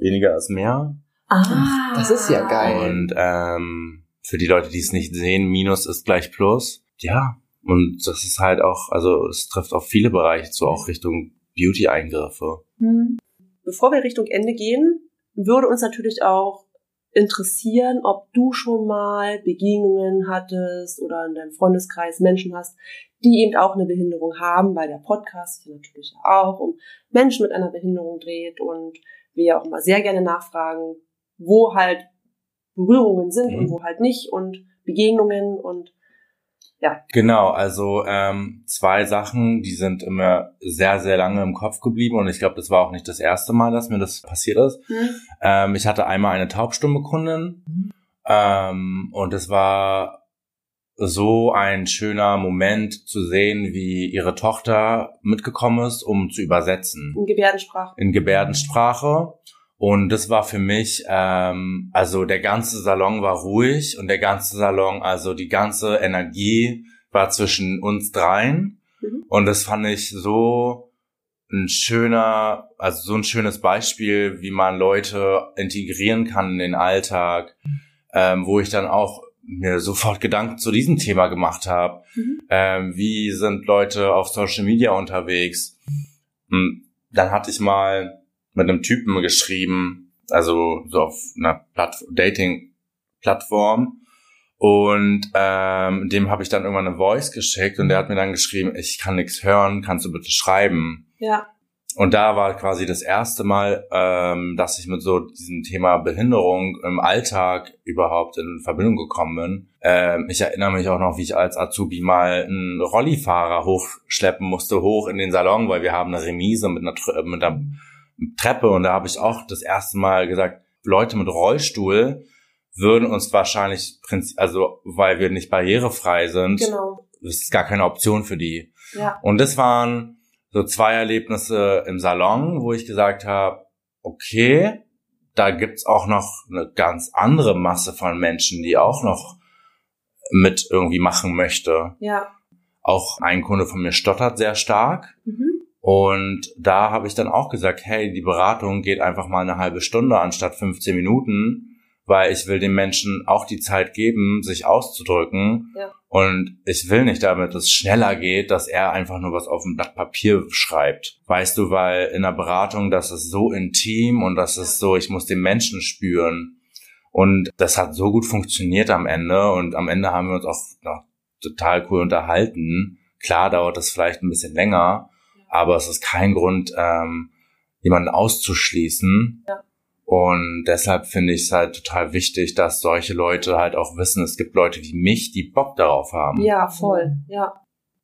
weniger ist mehr. Ah. Das ist ja geil. Und ähm, für die Leute, die es nicht sehen, Minus ist gleich Plus. Ja, und das ist halt auch, also es trifft auf viele Bereiche zu, auch Richtung Beauty-Eingriffe. Hm. Bevor wir Richtung Ende gehen, würde uns natürlich auch interessieren, ob du schon mal Begegnungen hattest oder in deinem Freundeskreis Menschen hast, die eben auch eine Behinderung haben, weil der Podcast sich natürlich auch um Menschen mit einer Behinderung dreht und wir ja auch immer sehr gerne nachfragen, wo halt Berührungen sind Mhm. und wo halt nicht und Begegnungen und Genau, also ähm, zwei Sachen, die sind immer sehr, sehr lange im Kopf geblieben und ich glaube, das war auch nicht das erste Mal, dass mir das passiert ist. hm, Ähm, ich hatte einmal eine Taubstumme-Kundin ähm, und es war so ein schöner Moment zu sehen, wie ihre Tochter mitgekommen ist, um zu übersetzen in Gebärdensprache. in Gebärdensprache. Und das war für mich, ähm, also der ganze Salon war ruhig und der ganze Salon, also die ganze Energie war zwischen uns dreien. Mhm. Und das fand ich so ein schöner, also so ein schönes Beispiel, wie man Leute integrieren kann in den Alltag, ähm, wo ich dann auch mir sofort Gedanken zu diesem Thema gemacht habe. Mhm. Ähm, wie sind Leute auf Social Media unterwegs? Hm, Dann hatte ich mal mit einem Typen geschrieben, also so auf einer Platt Dating-Plattform. Und ähm, dem habe ich dann irgendwann eine Voice geschickt und der hat mir dann geschrieben, ich kann nichts hören, kannst du bitte schreiben? Ja. Und da war quasi das erste Mal, ähm, dass ich mit so diesem Thema Behinderung im Alltag überhaupt in Verbindung gekommen bin. Ähm, ich erinnere mich auch noch, wie ich als Azubi mal einen Rollifahrer hochschleppen musste, hoch in den Salon, weil wir haben eine Remise mit einer, mit einer Treppe und da habe ich auch das erste Mal gesagt, Leute mit Rollstuhl würden uns wahrscheinlich, also weil wir nicht barrierefrei sind, Genau. das ist gar keine Option für die. Ja. Und das waren so zwei Erlebnisse im Salon, wo ich gesagt habe, okay, da gibt's auch noch eine ganz andere Masse von Menschen, die auch noch mit irgendwie machen möchte. Ja. Auch ein Kunde von mir stottert sehr stark. Mhm. Und da habe ich dann auch gesagt, hey, die Beratung geht einfach mal eine halbe Stunde anstatt 15 Minuten, weil ich will den Menschen auch die Zeit geben, sich auszudrücken. Ja. Und ich will nicht damit, dass es schneller geht, dass er einfach nur was auf ein Blatt Papier schreibt. Weißt du, weil in der Beratung, das ist so intim und das ist so, ich muss den Menschen spüren. Und das hat so gut funktioniert am Ende. Und am Ende haben wir uns auch noch total cool unterhalten. Klar dauert das vielleicht ein bisschen länger, aber es ist kein Grund, ähm, jemanden auszuschließen. Ja. Und deshalb finde ich es halt total wichtig, dass solche Leute halt auch wissen, es gibt Leute wie mich, die Bock darauf haben. Ja, voll. Ja.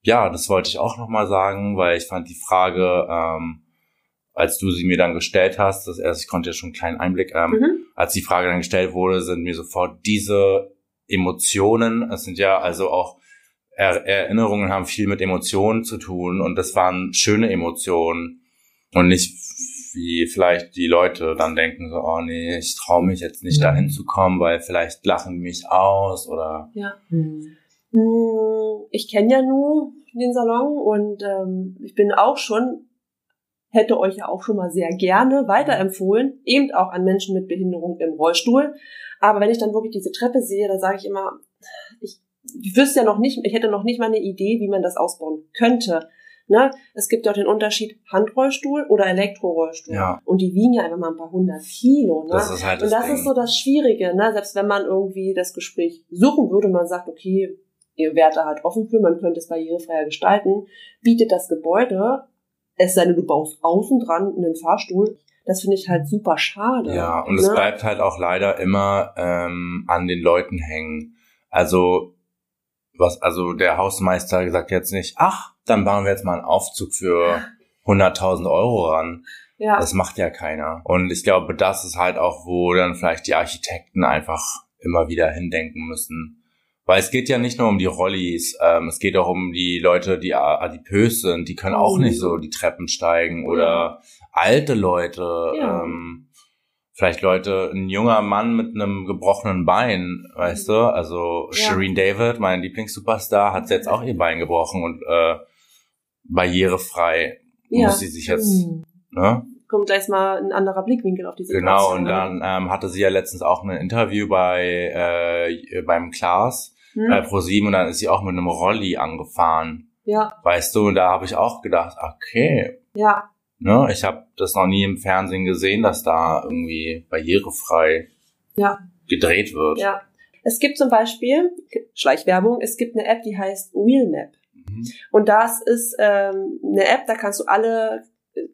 Ja, das wollte ich auch nochmal sagen, weil ich fand die Frage, ähm, als du sie mir dann gestellt hast, das erst, ich konnte ja schon einen kleinen Einblick, ähm, Mhm. als die Frage dann gestellt wurde, sind mir sofort diese Emotionen, es sind ja also auch er Erinnerungen haben viel mit Emotionen zu tun und das waren schöne Emotionen und nicht wie vielleicht die Leute dann denken so, oh nee, ich traue mich jetzt nicht dahin zu kommen, weil vielleicht lachen die mich aus oder Ja. Hm. Ich kenne ja nur den Salon und ähm, ich bin auch schon, hätte euch ja auch schon mal sehr gerne weiterempfohlen, eben auch an Menschen mit Behinderung im Rollstuhl. Aber wenn ich dann wirklich diese Treppe sehe, dann sage ich immer, ich, wüsste ja noch nicht, ich hätte noch nicht mal eine Idee, wie man das ausbauen könnte. Ne? Es gibt ja auch den Unterschied Handrollstuhl oder Elektrorollstuhl. Ja. Und die wiegen ja einfach mal ein paar hundert Kilo. Ne? das ist halt Und das das Ding. ist so das Schwierige, ne? Selbst wenn man irgendwie das Gespräch suchen würde, man sagt, okay, ihr wärt da halt offen für, man könnte es barrierefreier gestalten, bietet das Gebäude, es sei denn, du baust außen dran einen Fahrstuhl, das finde ich halt super schade. Ja, und es ne? bleibt halt auch leider immer ähm, an den Leuten hängen. Also was, also der Hausmeister sagt jetzt nicht, ach, dann bauen wir jetzt mal einen Aufzug für 100.000 Euro ran. Ja, Das macht ja keiner. Und ich glaube, das ist halt auch, wo dann vielleicht die Architekten einfach immer wieder hindenken müssen. Weil es geht ja nicht nur um die Rollis, ähm, es geht auch um die Leute, die adipös sind, die können auch Mhm. nicht so die Treppen steigen oder alte Leute, Ja. ähm, vielleicht Leute, ein junger Mann mit einem gebrochenen Bein, weißt du? Also Mhm. Ja. Shireen David, mein Lieblingssuperstar, hat jetzt auch ihr Bein gebrochen und äh, barrierefrei Ja. muss sie sich jetzt, Hm. ne? kommt gleich mal ein anderer Blickwinkel auf die Situation. Genau, und dann ähm, hatte sie ja letztens auch ein Interview bei äh, beim Klaas Hm? bei ProSieben und dann ist sie auch mit einem Rolli angefahren. Ja, Weißt du, und da habe ich auch gedacht, okay, ja, ne, ich habe das noch nie im Fernsehen gesehen, dass da irgendwie barrierefrei Ja. gedreht wird. ja. Es gibt zum Beispiel, Schleichwerbung, es gibt eine App, die heißt Wheelmap. Mhm. Und das ist ähm, eine App, da kannst du alle,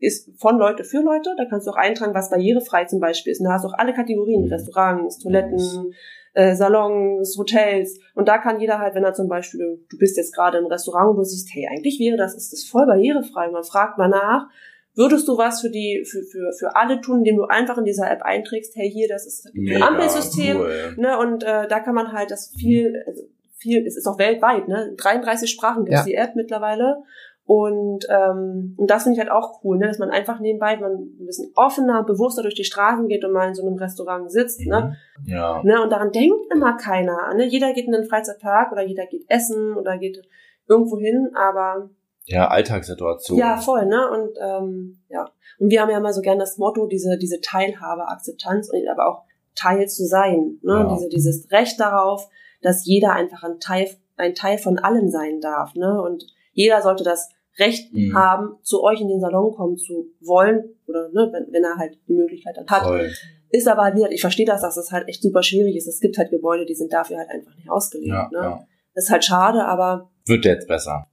ist von Leute für Leute, da kannst du auch eintragen, was barrierefrei zum Beispiel ist. Und da hast du auch alle Kategorien, Mhm. Restaurants, Toiletten, äh, Salons, Hotels. Und da kann jeder halt, wenn er zum Beispiel, du bist jetzt gerade im Restaurant und du siehst, hey, eigentlich wäre das, ist das voll barrierefrei. Man fragt mal nach, würdest du was für die, für, für, für alle tun, indem du einfach in dieser App einträgst, hey, hier, das ist ein Ampelsystem. cool. Ne, und äh, da kann man halt das viel, also viel, es ist auch weltweit, ne? In 33 Sprachen gibt's Ja. die App mittlerweile. Und, ähm, und das finde ich halt auch cool, ne? dass man einfach nebenbei, wenn man ein bisschen offener, bewusster durch die Straßen geht und mal in so einem Restaurant sitzt, ne? Ja. ne? Und daran denkt immer keiner. Ne? Jeder geht in den Freizeitpark oder jeder geht essen oder geht irgendwo hin, aber Ja, Alltagssituation. ja, voll, ne? Und ähm, ja. Und wir haben ja immer so gern das Motto, diese, diese Teilhabe, Akzeptanz und aber auch Teil zu sein. Ne? Ja. Diese, dieses Recht darauf, dass jeder einfach ein Teil, ein Teil von allem sein darf. Ne? Und jeder sollte das Recht Mhm. haben, zu euch in den Salon kommen zu wollen, oder ne, wenn, wenn er halt die Möglichkeit dann hat. Voll. Ist aber, wie gesagt, ich verstehe das, dass es halt echt super schwierig ist. Es gibt halt Gebäude, die sind dafür halt einfach nicht ausgelegt. Ja, ne? ja. Das ist halt schade, aber Wird jetzt besser.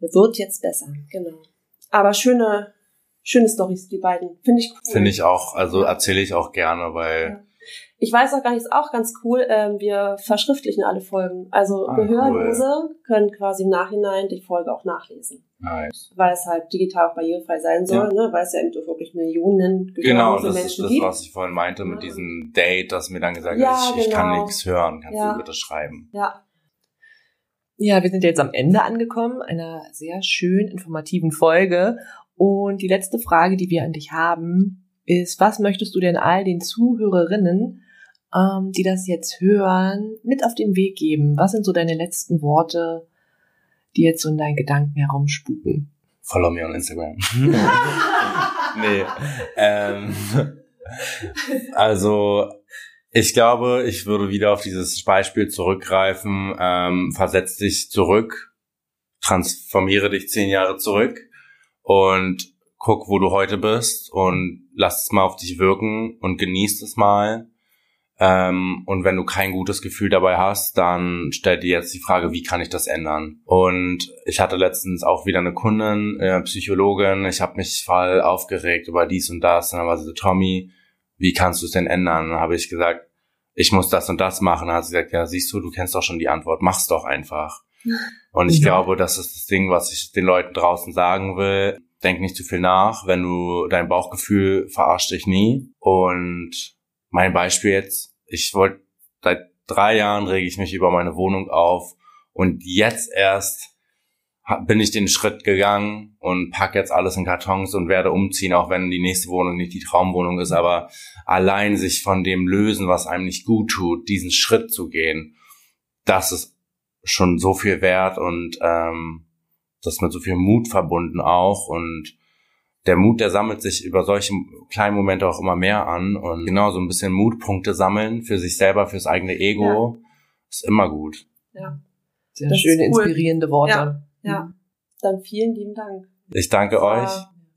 Wird jetzt besser, genau. Aber schöne, schöne Stories, die beiden. Finde ich cool. Finde ich auch, also erzähle ich auch gerne, weil Ich weiß auch gar nicht, ist auch ganz cool, ähm, wir verschriftlichen alle Folgen. Also Ah, Gehörlose können quasi im Nachhinein die Folge auch nachlesen. nice. Weil es halt digital auch barrierefrei sein soll, Ja. ne? weil es ja eben wirklich Millionen Genau, gehörlose das ist Menschen das, gibt. was ich vorhin meinte mit Ja. diesem Date, dass mir dann gesagt Ja, hat, ich, ich kann genau. nichts hören, kannst Ja. du bitte schreiben. Ja, Ja, wir sind jetzt am Ende angekommen, einer sehr schön informativen Folge. Und die letzte Frage, die wir an dich haben, ist, was möchtest du denn all den Zuhörerinnen, ähm, die das jetzt hören, mit auf den Weg geben? Was sind so deine letzten Worte, die jetzt so in deinen Gedanken herumspuken? Follow me on Instagram. nee. Ähm, also, ich glaube, ich würde wieder auf dieses Beispiel zurückgreifen. Ähm, versetz dich zurück, transformiere dich zehn Jahre zurück und guck, wo du heute bist und lass es mal auf dich wirken und genieß es mal. Ähm, und wenn du kein gutes Gefühl dabei hast, dann stell dir jetzt die Frage, wie kann ich das ändern? Und ich hatte letztens auch wieder eine Kundin, äh, Psychologin. Ich habe mich voll aufgeregt über dies und das. Und dann war sie so, Tommy, wie kannst du es denn ändern? Dann habe ich gesagt, ich muss das und das machen. Dann hat sie gesagt, ja, siehst du, du kennst doch schon die Antwort. Mach's doch einfach. Und ich Ja. glaube, das ist das Ding, was ich den Leuten draußen sagen will. Denk nicht zu viel nach. Wenn du dein Bauchgefühl verarscht dich nie. Und mein Beispiel jetzt, ich wollte seit drei Jahren rege ich mich über meine Wohnung auf und jetzt erst bin ich den Schritt gegangen und pack jetzt alles in Kartons und werde umziehen, auch wenn die nächste Wohnung nicht die Traumwohnung ist, aber allein sich von dem lösen, was einem nicht gut tut, diesen Schritt zu gehen, das ist schon so viel wert und ähm, das ist mit so viel Mut verbunden auch und der Mut, der sammelt sich über solche kleinen Momente auch immer mehr an und genau so ein bisschen Mutpunkte sammeln für sich selber, fürs eigene Ego ist immer gut. ja, Sehr Das schöne, cool. inspirierende Worte. Ja. Ja. Dann vielen lieben Dank. Ich danke euch.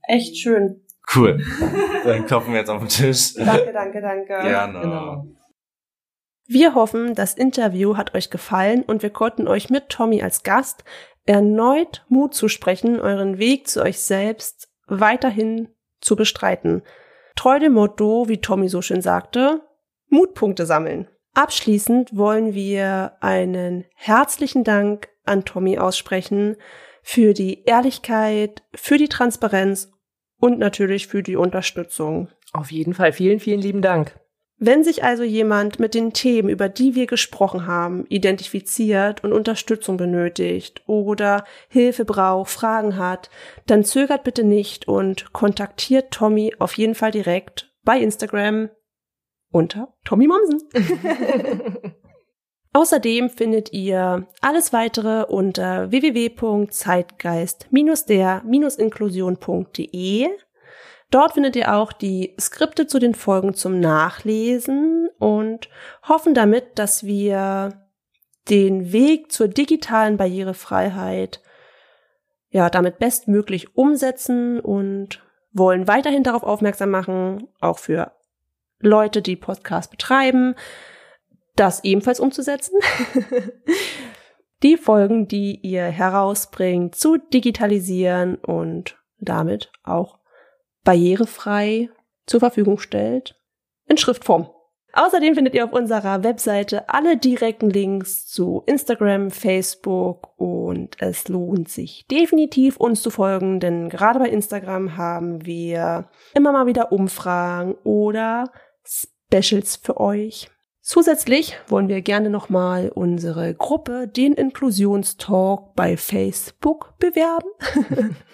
Echt schön. Cool. Dann klopfen wir jetzt auf den Tisch. Danke, danke, danke. Gerne. Genau. Wir hoffen, das Interview hat euch gefallen und wir konnten euch mit Tommy als Gast erneut Mut zusprechen, euren Weg zu euch selbst weiterhin zu bestreiten. Treu dem Motto, wie Tommy so schön sagte, Mutpunkte sammeln. Abschließend wollen wir einen herzlichen Dank an Tommy aussprechen für die Ehrlichkeit, für die Transparenz und natürlich für die Unterstützung. Auf jeden Fall. Vielen, vielen lieben Dank. Wenn sich also jemand mit den Themen, über die wir gesprochen haben, identifiziert und Unterstützung benötigt oder Hilfe braucht, Fragen hat, dann zögert bitte nicht und kontaktiert Tommy auf jeden Fall direkt bei Instagram unter Tommy Momsen. Außerdem findet ihr alles weitere unter www.zeitgeist-der-inklusion.de. Dort findet ihr auch die Skripte zu den Folgen zum Nachlesen und hoffen damit, dass wir den Weg zur digitalen Barrierefreiheit ja damit bestmöglich umsetzen und wollen weiterhin darauf aufmerksam machen, auch für Leute, die Podcast betreiben, das ebenfalls umzusetzen. die Folgen, die ihr herausbringt, zu digitalisieren und damit auch barrierefrei zur Verfügung stellt in Schriftform. Außerdem findet ihr auf unserer Webseite alle direkten Links zu Instagram, Facebook und es lohnt sich definitiv uns zu folgen, denn gerade bei Instagram haben wir immer mal wieder Umfragen oder Specials für euch. Zusätzlich wollen wir gerne nochmal unsere Gruppe, den Inklusionstalk bei Facebook bewerben.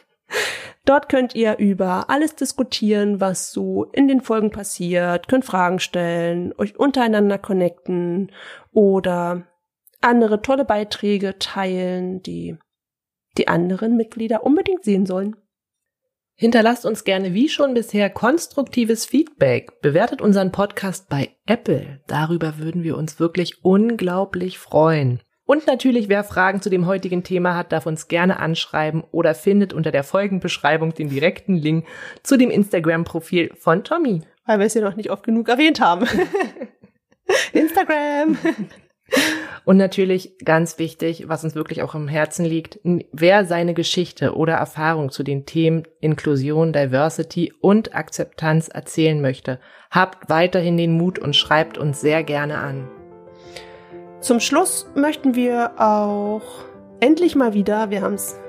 Dort könnt ihr über alles diskutieren, was so in den Folgen passiert, könnt Fragen stellen, euch untereinander connecten oder andere tolle Beiträge teilen, die die anderen Mitglieder unbedingt sehen sollen. Hinterlasst uns gerne wie schon bisher konstruktives Feedback. Bewertet unseren Podcast bei Apple. Darüber würden wir uns wirklich unglaublich freuen. Und natürlich, wer Fragen zu dem heutigen Thema hat, darf uns gerne anschreiben oder findet unter der Folgenbeschreibung den direkten Link zu dem Instagram-Profil von Tommy. weil wir es ja noch nicht oft genug erwähnt haben. Instagram. Und natürlich ganz wichtig, was uns wirklich auch im Herzen liegt, wer seine Geschichte oder Erfahrung zu den Themen Inklusion, Diversity und Akzeptanz erzählen möchte, habt weiterhin den Mut und schreibt uns sehr gerne an. Zum Schluss möchten wir auch endlich mal wieder, wir haben es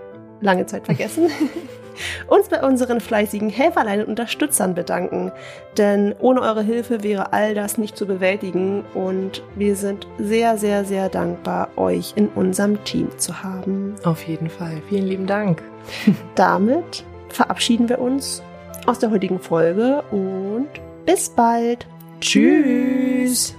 lange Zeit vergessen, uns bei unseren fleißigen Helferlein und Unterstützern bedanken. Denn ohne eure Hilfe wäre all das nicht zu bewältigen und wir sind sehr, sehr, sehr dankbar, euch in unserem Team zu haben. Auf jeden Fall. Vielen lieben Dank. Damit verabschieden wir uns aus der heutigen Folge und bis bald. Tschüss.